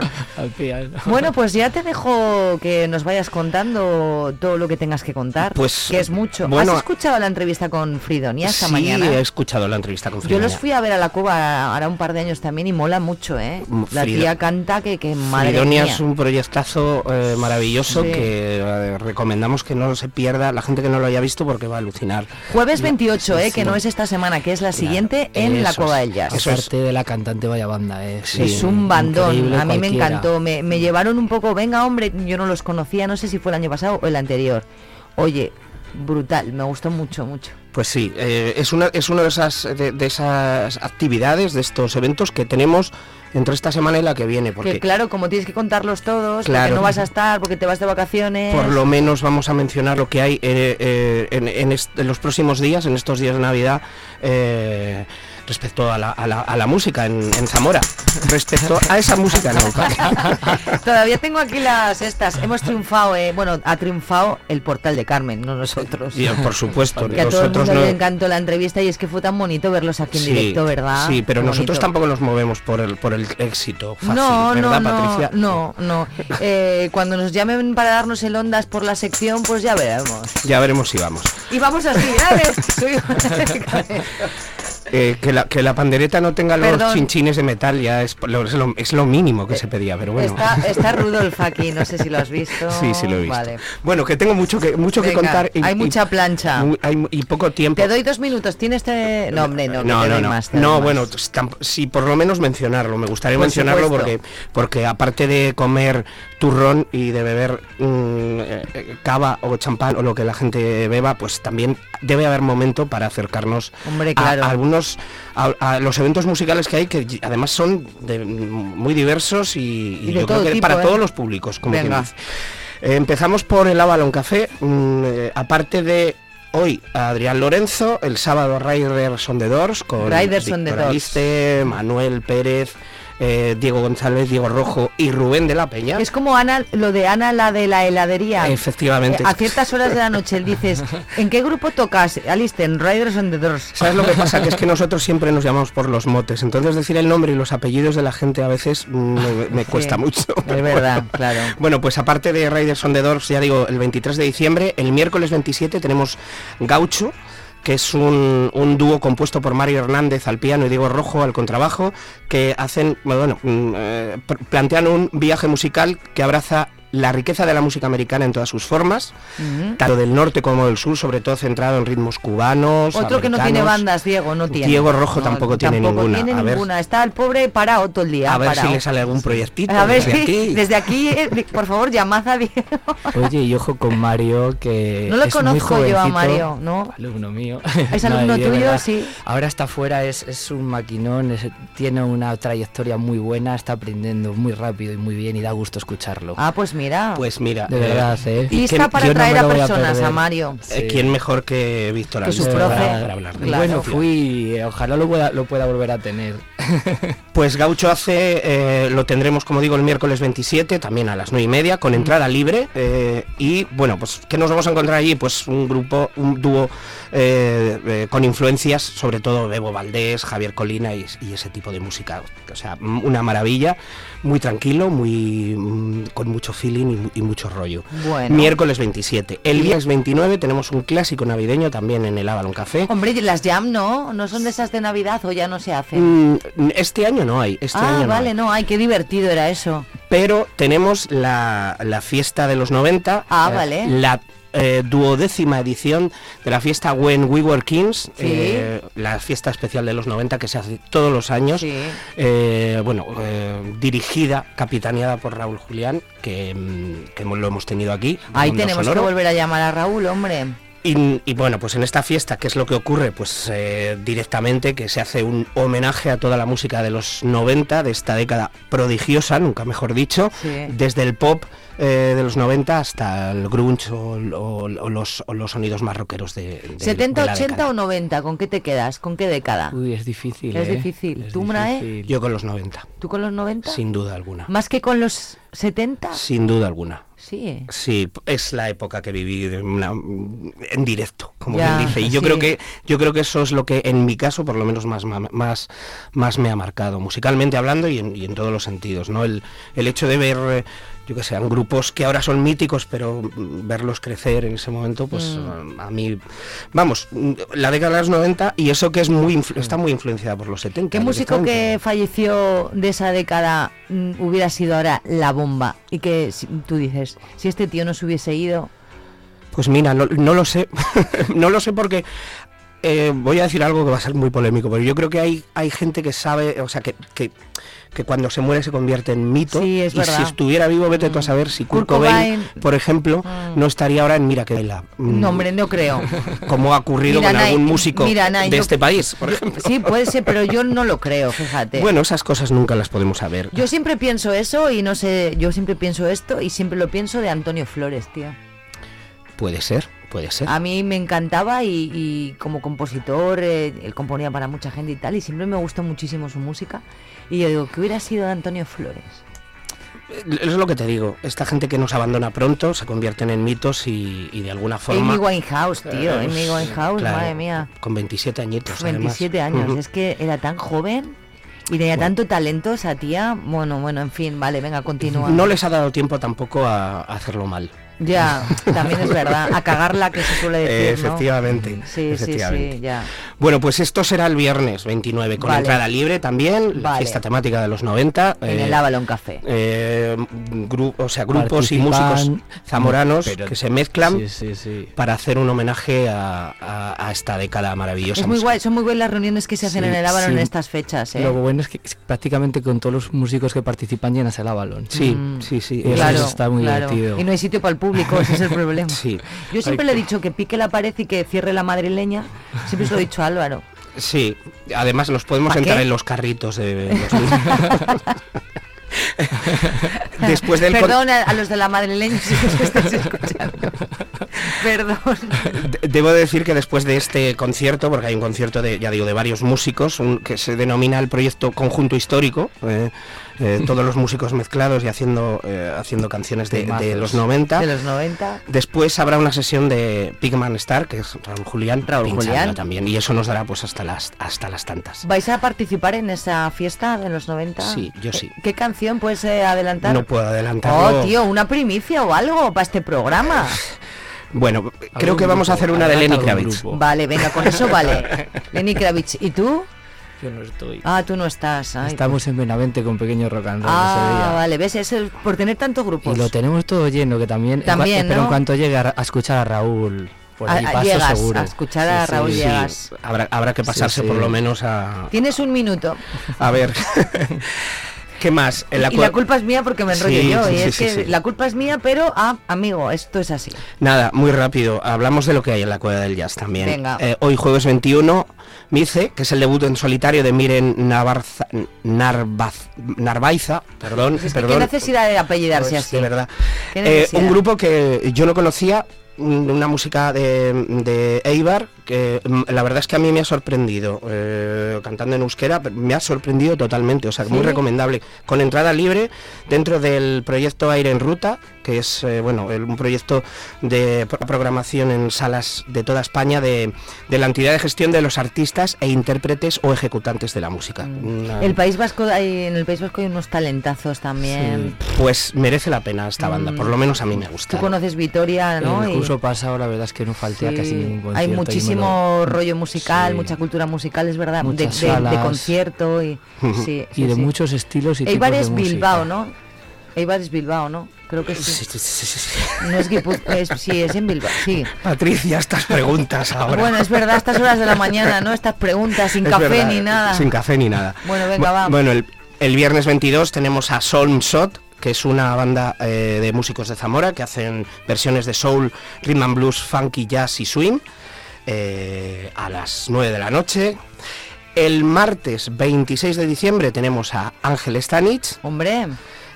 Bueno, pues ya te dejo que nos vayas contando todo lo que tengas que contar, Pues, que es mucho. bueno, ¿Has escuchado la entrevista con Fridonia esta sí, mañana? he escuchado la entrevista con Yo Fridonia. los fui a ver a la cueva ahora un par de años también y mola mucho, ¿eh? Mm, La tía canta que, que madre Fridonia mía. es un proyectazo eh, maravilloso Sí. que eh, recomendamos que no se pierda la gente que no lo haya visto porque va a alucinar. Jueves 28, sí, ¿eh? sí. que no es esta semana, que es la siguiente en la Cueva del Jazz. Eso es. De la cantante vaya banda, eh. es un bandón, a mí me encantó, me, me llevaron un poco, venga hombre, yo no los conocía, no sé si fue el año pasado o el anterior. Oye, brutal, me gustó mucho, mucho. Pues sí, eh, es una es una de esas de, de esas actividades, de estos eventos que tenemos entre esta semana y la que viene, porque Que claro, como tienes que contarlos todos, Claro. porque no vas a estar, porque te vas de vacaciones. por lo menos vamos a mencionar lo que hay eh, eh, en, en en los próximos días, en estos días de Navidad, eh, respecto a la, a la- a la música en, en Zamora. Respecto a esa música, no. Todavía tengo aquí las estas. Hemos triunfado, eh, bueno, ha triunfado el portal de Carmen, no nosotros. Y, por supuesto, que a todo el nosotros mundo no. le encantó la entrevista y es que fue tan bonito verlos aquí en Sí, directo, ¿verdad? Sí, pero nosotros tampoco nos movemos por el por el éxito fácil, no, ¿verdad, no, Patricia? no, no, no. Eh, cuando nos llamen para darnos el ondas por la sección, pues ya veremos. Ya veremos si vamos. Y vamos así, dale. Soy- Eh, que, la, que la pandereta no tenga los Perdón. chinchines de metal ya es lo, es lo, es lo mínimo que se pedía, pero bueno. está, está Rudolf aquí, no sé si lo has visto. Sí, sí lo he visto. Vale. Bueno, que tengo mucho que mucho que contar y, hay y- mucha plancha. mu- hay y poco tiempo. Te doy dos minutos, tienes este... No, hombre, no, no, no, no. más, no, más. bueno, sí, por lo menos mencionarlo. Me gustaría Por mencionarlo supuesto. porque, porque aparte de comer turrón y de beber mm, eh, eh, cava o champán o lo que la gente beba, pues también debe haber momento para acercarnos Hombre, a- claro. a, algunos a, a los eventos musicales que hay que además son de- muy diversos y, y Y de yo creo que tipo, para ¿eh? todos los públicos, como Venga. Eh, empezamos por el Avalon Café. mm, eh, aparte de hoy Adrián Lorenzo, el sábado Riders on the Doors con Riders on the Doors. Manuel Pérez, eh, Diego González, Diego Rojo y Rubén de la Peña. Es como Ana, lo de Ana, la de la heladería. Efectivamente. Eh, a ciertas horas de la noche él dices, ¿en qué grupo tocas? Alisten, Riders on the Doors. ¿Sabes lo que pasa? Que es que nosotros siempre nos llamamos por los motes. Entonces decir el nombre y los apellidos de la gente a veces mm, me, me cuesta mucho. Es verdad, claro. Bueno, pues aparte de Riders on the Doors, ya digo, el 23 de diciembre, el miércoles 27 tenemos Gaucho, que es un, un dúo compuesto por Mario Hernández al piano y Diego Rojo al contrabajo, que hacen, bueno, mm, eh, plantean un viaje musical que abraza la riqueza de la música americana en todas sus formas, tanto del norte como del sur, sobre todo centrado en ritmos cubanos. Otro que no tiene bandas, Diego, no tiene. Diego Rojo No, tampoco tiene ninguna. tiene A ver- ninguna. Está el pobre parado todo el día. A ver parado. si le sale algún proyectito. A ver, desde aquí. desde aquí, eh, por favor, llamad a Diego. Oye, y ojo con Mario, que No lo es muy conozco yo a. Mario, ¿no? Alumno mío. ¿Es No, alumno tuyo? Sí. Ahora está fuera, es, es un maquinón, es- tiene una trayectoria muy buena, está aprendiendo muy rápido y muy bien y da gusto escucharlo. Ah, pues mira. Pues mira, De verdad, ¿eh? Lista para no traer a personas a. Mario. Eh, ¿Quién mejor que Víctor Que su Aliste profe. para, para hablar de Claro. Bueno, fui, eh, ojalá lo pueda, lo pueda volver a tener. Pues Gaucho hace, eh, lo tendremos como digo el miércoles 27, también a las 9 y media, con entrada libre. eh, y bueno, pues ¿qué nos vamos a encontrar allí? Pues un grupo, un dúo eh, eh, con influencias, sobre todo Bebo Valdés, Javier Colina y, y ese tipo de música. O sea, una maravilla, muy tranquilo, muy mm, con mucho feeling y, mu- y mucho rollo. Bueno. Miércoles 27. El viernes 29 tenemos un clásico navideño también en el Avalon Café. Hombre, y las jam no, no son de esas de Navidad o ya no se hacen. Mm, este año no hay, este ah, año no vale, hay. no, qué divertido era eso. pero tenemos la, la fiesta de los 90, Ah, eh, vale. la eh, duodécima edición de la fiesta When We Were Kings, Sí. eh, la fiesta especial de los 90 que se hace todos los años, eh, bueno, eh, dirigida, capitaneada por Raúl Julián, que, mm, que lo hemos tenido aquí. Ahí tenemos Sonoro. que volver a llamar a Raúl, hombre. Y, y bueno, pues en esta fiesta, ¿qué es lo que ocurre? Pues eh, directamente que se hace un homenaje a toda la música de los 90, de esta década prodigiosa, nunca mejor dicho, Sí. desde el pop eh, de los 90 hasta el grunge o, o- o los, o los sonidos más rockeros de, de- 70, de la 80 década. o 90, ¿con qué te quedas? ¿Con qué década? Uy, es difícil. Es ¿eh? difícil. Es ¿Tú, Mrae? difícil. Yo con los 90, ¿Tú con los 90? sin duda alguna. ¿Más que con los 70? Sin duda alguna. Sí. Sí, es la época que viví una- en directo, como Ya, quien dice. Y yo sí. creo que yo creo que eso es lo que en mi caso, por lo menos más más más me ha marcado musicalmente hablando y en, y en todos los sentidos, ¿no? El, el hecho de ver eh, yo que sé, a grupos que ahora son míticos, pero verlos crecer en ese momento, pues Mm. a mí, vamos, la década de los 90 y eso que es muy influ- está muy influenciada por los 70. ¿Qué músico que falleció de esa década mm, hubiera sido ahora la bomba? Y que si- tú dices, si este tío no se hubiese ido, Pues mira, no, no lo sé, no lo sé porque eh, voy a decir algo que va a ser muy polémico, pero yo creo que hay, hay gente que sabe, o sea, que, que, que cuando se muere se convierte en mito. Sí, es y verdad. si estuviera vivo, vete tú a saber si Kurt, Kurt Cobain- Cobain, por ejemplo, no estaría ahora en Mira que baila. Mm, No, hombre, no creo. Como ha ocurrido Mira, con algún músico mira, de yo- este país, por ejemplo. Sí, puede ser, pero yo no lo creo, fíjate. Bueno, esas cosas nunca las podemos saber. Yo siempre pienso eso y no sé, yo siempre pienso esto y siempre lo pienso de Antonio Flores, tío. Puede ser, puede ser. A mí me encantaba y, y como compositor, eh, él componía para mucha gente y tal, y siempre me gustó muchísimo su música. Y yo digo, ¿qué hubiera sido de Antonio Flores? Es lo que te digo, esta gente que nos abandona pronto se convierten en mitos y, y de alguna forma... Amy Winehouse, tío, Eh, Amy Winehouse, claro, madre mía. Con 27 añitos, además. 27 años, es que era tan joven y tenía tanto talento esa tía. Bueno, bueno, en fin, vale, venga, continúa. No les ha dado tiempo tampoco a, a hacerlo mal. Ya, también es verdad, a cagarla que se suele decir, Eh, ¿no? efectivamente, Sí, efectivamente. sí, sí, ya. Bueno, pues esto será el viernes 29, con Vale. entrada libre también, Vale. fiesta temática de los 90. En eh, el Avalon Café. eh, gru- o sea, grupos y músicos zamoranos Pero- que se mezclan Sí, sí, sí. para hacer un homenaje a, a- a esta década maravillosa. Es muy guay, son muy buenas las reuniones que se hacen Sí, en el Avalon sí. en estas fechas, ¿eh? Lo bueno es que prácticamente con todos los músicos que participan llenas el Avalon. Sí, Mm. sí, sí. Y eso Claro, está muy claro. divertido. Y no hay sitio para el público, ese es el problema. Sí. Yo siempre le he dicho que pique la pared y que cierre la madrileña. Siempre se lo he dicho a Álvaro. Sí, además nos podemos ¿Pa entrar qué? en los carritos de los Después del Perdón a, los de la madrileña si estáis escuchando. Perdón. De- Debo decir que después de este concierto, porque hay un concierto de, ya digo, de varios músicos, un- que se denomina el proyecto Conjunto Histórico, eh, eh, todos los músicos mezclados y haciendo, eh, haciendo canciones de, los 90. De los 90. Después habrá una sesión de Pigman Star, que es Raúl Julián, Raúl pinchando Julián. también, y eso nos dará pues hasta las hasta las tantas. ¿Vais a participar en esa fiesta de los 90? Sí, yo sí. ¿Qué canción puedes eh, adelantar? No puedo adelantarlo. Oh, tío, una primicia o algo para este programa. Bueno, creo que vamos a hacer una de Lenny Kravitz. Vale, venga, con eso vale. Lenny Kravitz, ¿y tú? Yo no estoy. Ah, tú no estás. ay, Estamos en Benavente con pequeño rock and roll ese Ah, día. vale, ves, es el- por tener tantos grupos. Y lo tenemos todo lleno, que también... en También, Pero ¿no? en cuanto llegue a, a escuchar a Raúl, por A- ahí a- paso llegas seguro. a escuchar a Raúl Sí, Llegas. habrá, habrá que Sí, pasarse sí. por lo menos a... Tienes un minuto. A ver, ¿qué más? En y la culpa es mía porque me enrollo Sí, yo. sí, y sí, es que la culpa es mía, pero, ah, amigo, esto es así. Nada, muy rápido. Hablamos de lo que hay en la Cueva del Jazz también. Venga. Eh, hoy jueves 21, Mice, que es el debut en solitario de Miren Navarza, Narvaz, Narvaiza, perdón, Es que perdón. qué necesidad de apellidarse Pues, así. De verdad. ¿Qué Eh, un grupo que yo no conocía, una música de, de Eibar, que mm, la verdad es que a mí me ha sorprendido. eh, cantando en euskera, me ha sorprendido totalmente, o sea, muy ¿Sí? recomendable. Con entrada libre dentro del proyecto Aire en Ruta, que es eh, bueno el- un proyecto de pro- programación en salas de toda España de, de la entidad de gestión de los artistas e intérpretes o ejecutantes de la música. Una- Mm. El País Vasco, hay, en el País Vasco hay unos talentazos también. Pues merece la pena esta banda, Mm. por lo menos a mí me Tú gusta. conoces Vitoria, ¿no? El Y- curso pasado, la verdad es que no falté a casi ningún concierto. Hay y muchísimo rollo musical, Sí. mucha cultura musical, es verdad, de, de- de concierto y, sí, Y de muchos estilos y Eibar tipos es de música. Bilbao, ¿no? Eibar es Bilbao, ¿no? Creo que sí. No es Guipúzcoa, es, sí, es en Bilbao, sí. Patricia, estas preguntas ahora. Bueno, es verdad, estas horas de la mañana, ¿no? Estas preguntas, sin Es café verdad, ni nada. Sin café ni nada. Bueno, venga, Bu- va. Bueno, el, el viernes 22 tenemos a Solmshot, que es una banda eh, de músicos de Zamora que hacen versiones de soul, rhythm and blues, funky, jazz y swing eh, a las 9 de la noche. El martes 26 de diciembre tenemos a Ángel Stanich. Hombre.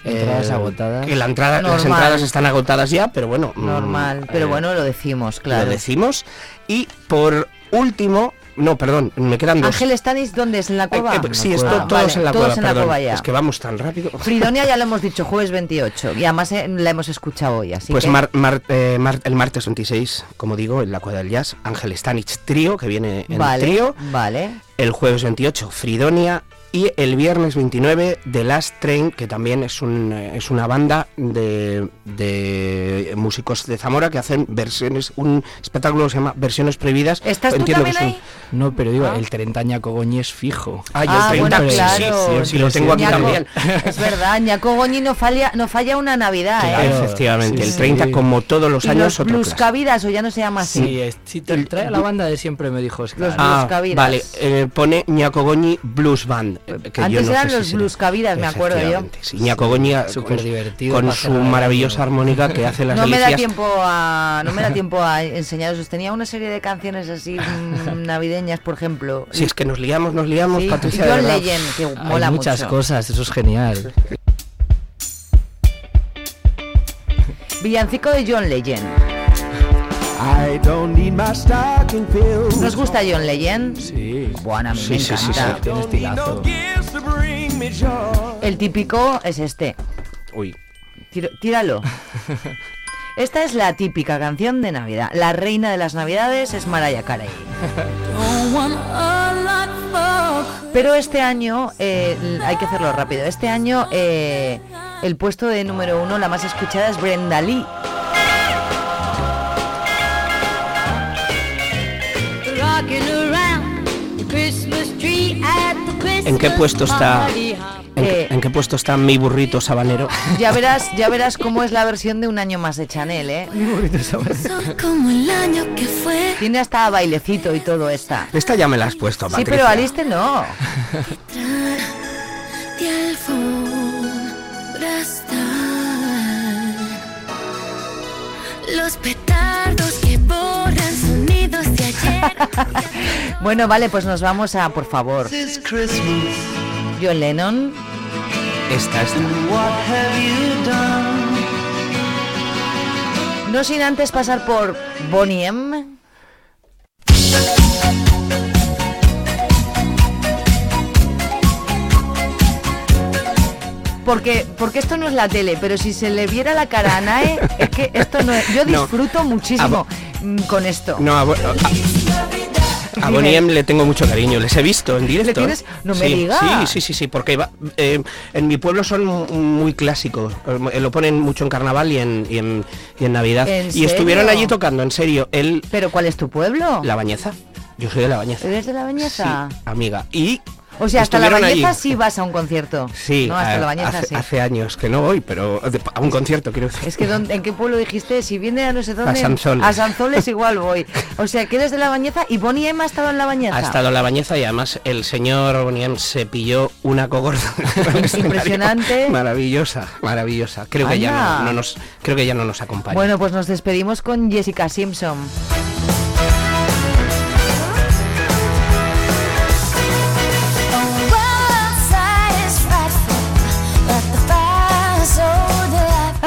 Entradas agotadas. Que la entrada, las entradas están agotadas ya, pero bueno. mm, Normal, pero eh, bueno, lo decimos, claro. Lo decimos. Y por último, no, perdón, me quedan dos. Ángel Stanis, ¿dónde es? ¿En la cueva? Eh, eh, sí, esto, Ah, todos vale, en la todos cueva, en la perdón. cueva ya. Es que vamos tan rápido. Fridonia ya lo hemos dicho, jueves 28. Y además eh, la hemos escuchado hoy, así Pues que... mar- mar- eh, mar- el martes 26, como digo, en la Cueva del Jazz, Ángel Stanich Trío, que viene en Vale, trío. vale. El jueves 28, Fridonia. Y el viernes 29, The Last Train, que también es, un, eh, es una banda de, de músicos de Zamora que hacen versiones, un espectáculo que se llama Versiones Prohibidas. ¿Estás tú Entiendo que también es un- ahí? No, pero digo, Ah. el 30 Ñacogoñi es fijo. Ah, y el Ah, 30, bueno, sí, sí, claro. sí, sí, lo tengo aquí Ñaco- también. Es verdad, Ñaco Goñi no falla, no falla una Navidad, ¿eh? Efectivamente, sí, el sí. 30 como todos los y años los otro Blues clásico. Cavidas, o ya no se llama así. Sí, es- si te trae a la banda de siempre me dijo, es Los claro. Ah, vale, eh, pone Ñaco Goñi Blues Band. Eh, yo Antes no eran sé los si será. Blues Cavidas, me acuerdo yo. Efectivamente, Sí, Ñaco Goñi eh, Súper con, divertido con su maravillosa armónica que hace las No me da tiempo a no me da tiempo a enseñaros. Tenía una serie de canciones así mm, navideñas, por ejemplo. Si es que nos liamos, nos liamos, Sí, Patricia. John. Legend, que Hay mola muchas mucho. cosas, eso es genial. Villancico de John Legend. I don't need my stocking filled. ¿Nos gusta John Legend? Sí. Bueno, a mí Sí, me sí, sí, encanta. sí. Tiene estilazo. El típico es este. Uy, Tiro- tíralo. Esta es la típica canción de Navidad. La reina de las Navidades es Mariah Carey. Pero este año, eh, hay que hacerlo rápido, este año eh, el puesto de número uno, la más escuchada es Brenda Lee. ¿En qué puesto está? ¿En, Eh, en qué puesto está mi burrito sabanero? Ya verás, ya verás cómo es la versión de un año más de Chanel, ¿eh? Como el año que fue. Tiene hasta bailecito y todo esta. Esta ya me la has puesto, Sí, Patricia. pero Aliste no. Los Bueno, vale, pues nos vamos a, por favor, John Lennon. Esta, esta. No sin antes pasar por Bonnie M. Porque, porque esto no es la tele, pero si se le viera la cara a Nae, es que esto no es. Yo No. disfruto muchísimo mm, con esto. No, a, a, a Bonnie M le tengo mucho cariño, les he visto en directo. tienes? ¿eh? No me Sí, digas. Sí, sí, sí, sí, porque va- eh, en mi pueblo son mu- muy clásicos, eh, lo ponen mucho en carnaval y en, y en, y en Navidad. ¿En y estuvieron allí tocando, en serio, él... ¿Pero cuál es tu pueblo? La Bañeza. Yo soy de La Bañeza. ¿Eres de la Bañeza? Sí, amiga. Y O sea, hasta la Bañeza allí. sí vas a un concierto. Sí, No, hasta a- la Bañeza hace, sí. hace años que no voy, pero a un concierto quiero decir. Es que ¿dónde- ¿en qué pueblo dijiste? Si viene a no sé dónde. Sanzoles. A Sanzoles igual voy. O sea, que eres de la Bañeza y Bonnie M ha estado en la Bañeza. Ha estado en la bañeza y además el señor Bonnie M se pilló una cogorza. Impresionante. maravillosa, maravillosa. Creo que ya no, no nos, creo que ya no nos acompaña. Bueno, pues nos despedimos con Jessica Simpson.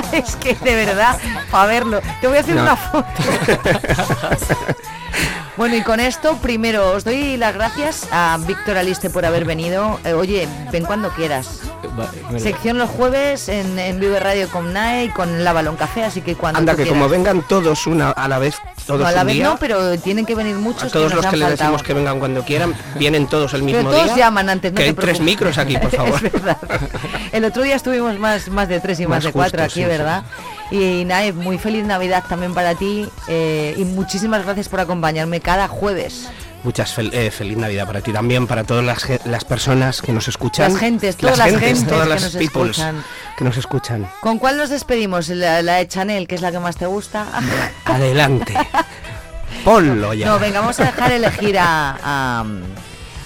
es que de verdad, para verlo. Te voy a hacer No. una foto. Bueno, y con esto, primero os doy las gracias a Víctor Aliste por haber venido. Eh, oye, ven cuando quieras. Sección los jueves en, en Vive Radio con NAE y con La Balón Café, así que cuando Anda, que quieras. como vengan todos una a la vez, todos No, a la vez día, no, pero tienen que venir a muchos todos que los que les decimos que vengan cuando quieran, vienen todos el mismo Pero todos día. llaman antes, no que te hay tres micros aquí, por favor. Es verdad. El otro día estuvimos más, más de tres y más, Más de cuatro aquí, sí, sí. ¿verdad? Y Nae, muy feliz Navidad también para ti eh, y muchísimas gracias por acompañarme cada jueves. Muchas fel- eh, feliz Navidad para ti también, para todas las, las personas que nos escuchan. Las gentes, todas las gentes todas que las nos peoples escuchan. que nos escuchan. ¿Con cuál nos despedimos? ¿La, la de Chanel, que es la que más te gusta? Adelante. Ponlo ya. No, venga, vamos a dejar elegir a, a,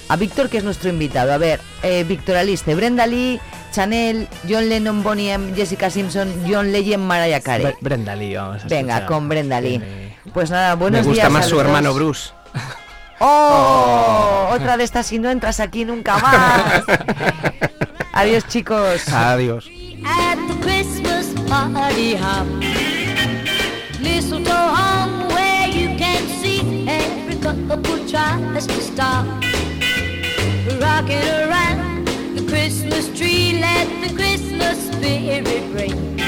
a Víctor, que es nuestro invitado. A ver, eh, Víctor Aliste, Brenda Lee, Chanel, John Lennon, Bonnie M, Jessica Simpson, John Legend, Mariah Carey. Bre- Brenda Lee, vamos a Venga, escuchar. con Brenda Lee. Pues nada, buenos Me gusta días. más a su hermano dos. Bruce. ¡Oh! Otra de estas y no entras aquí nunca más. Adiós, chicos. Adiós. Rocking around the Christmas tree, let the Christmas spirit ring.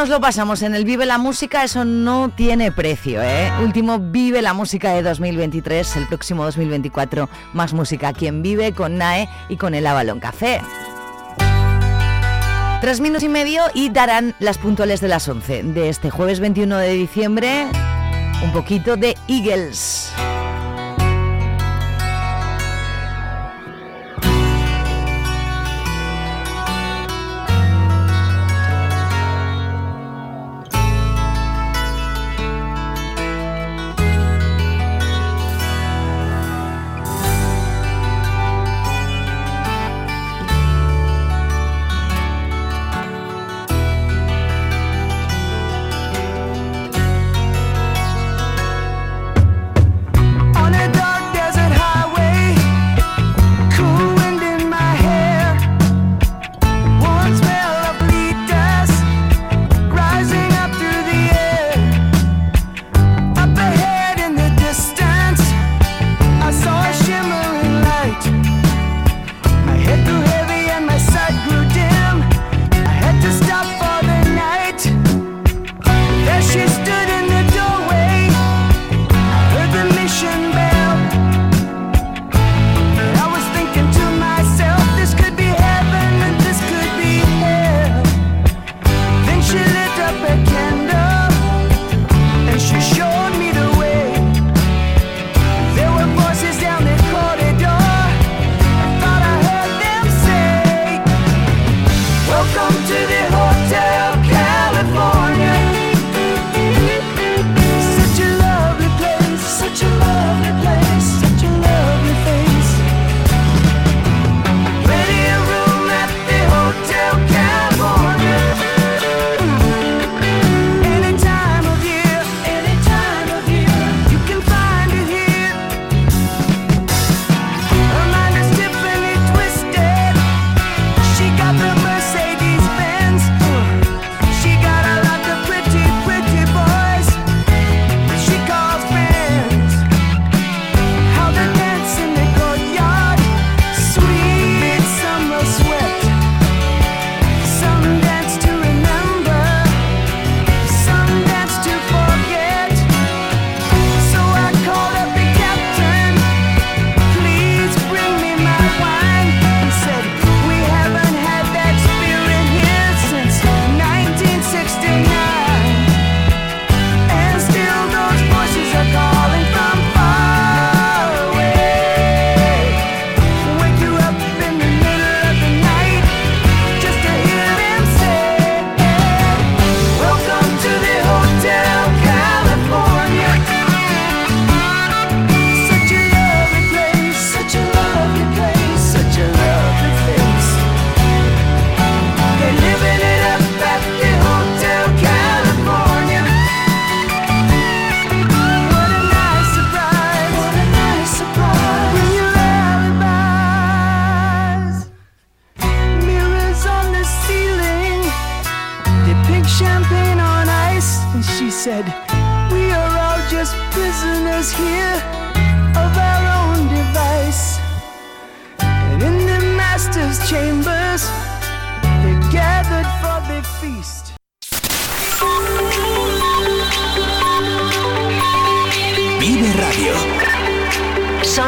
nos lo pasamos en el Vive la Música, eso no tiene precio, ¿eh? Último Vive la Música de 2023, el próximo 2024, más música quien vive con NAE y con el Avalon Café. Tres minutos y medio y darán las puntuales de las 11 de este jueves 21 de diciembre, un poquito de Eagles.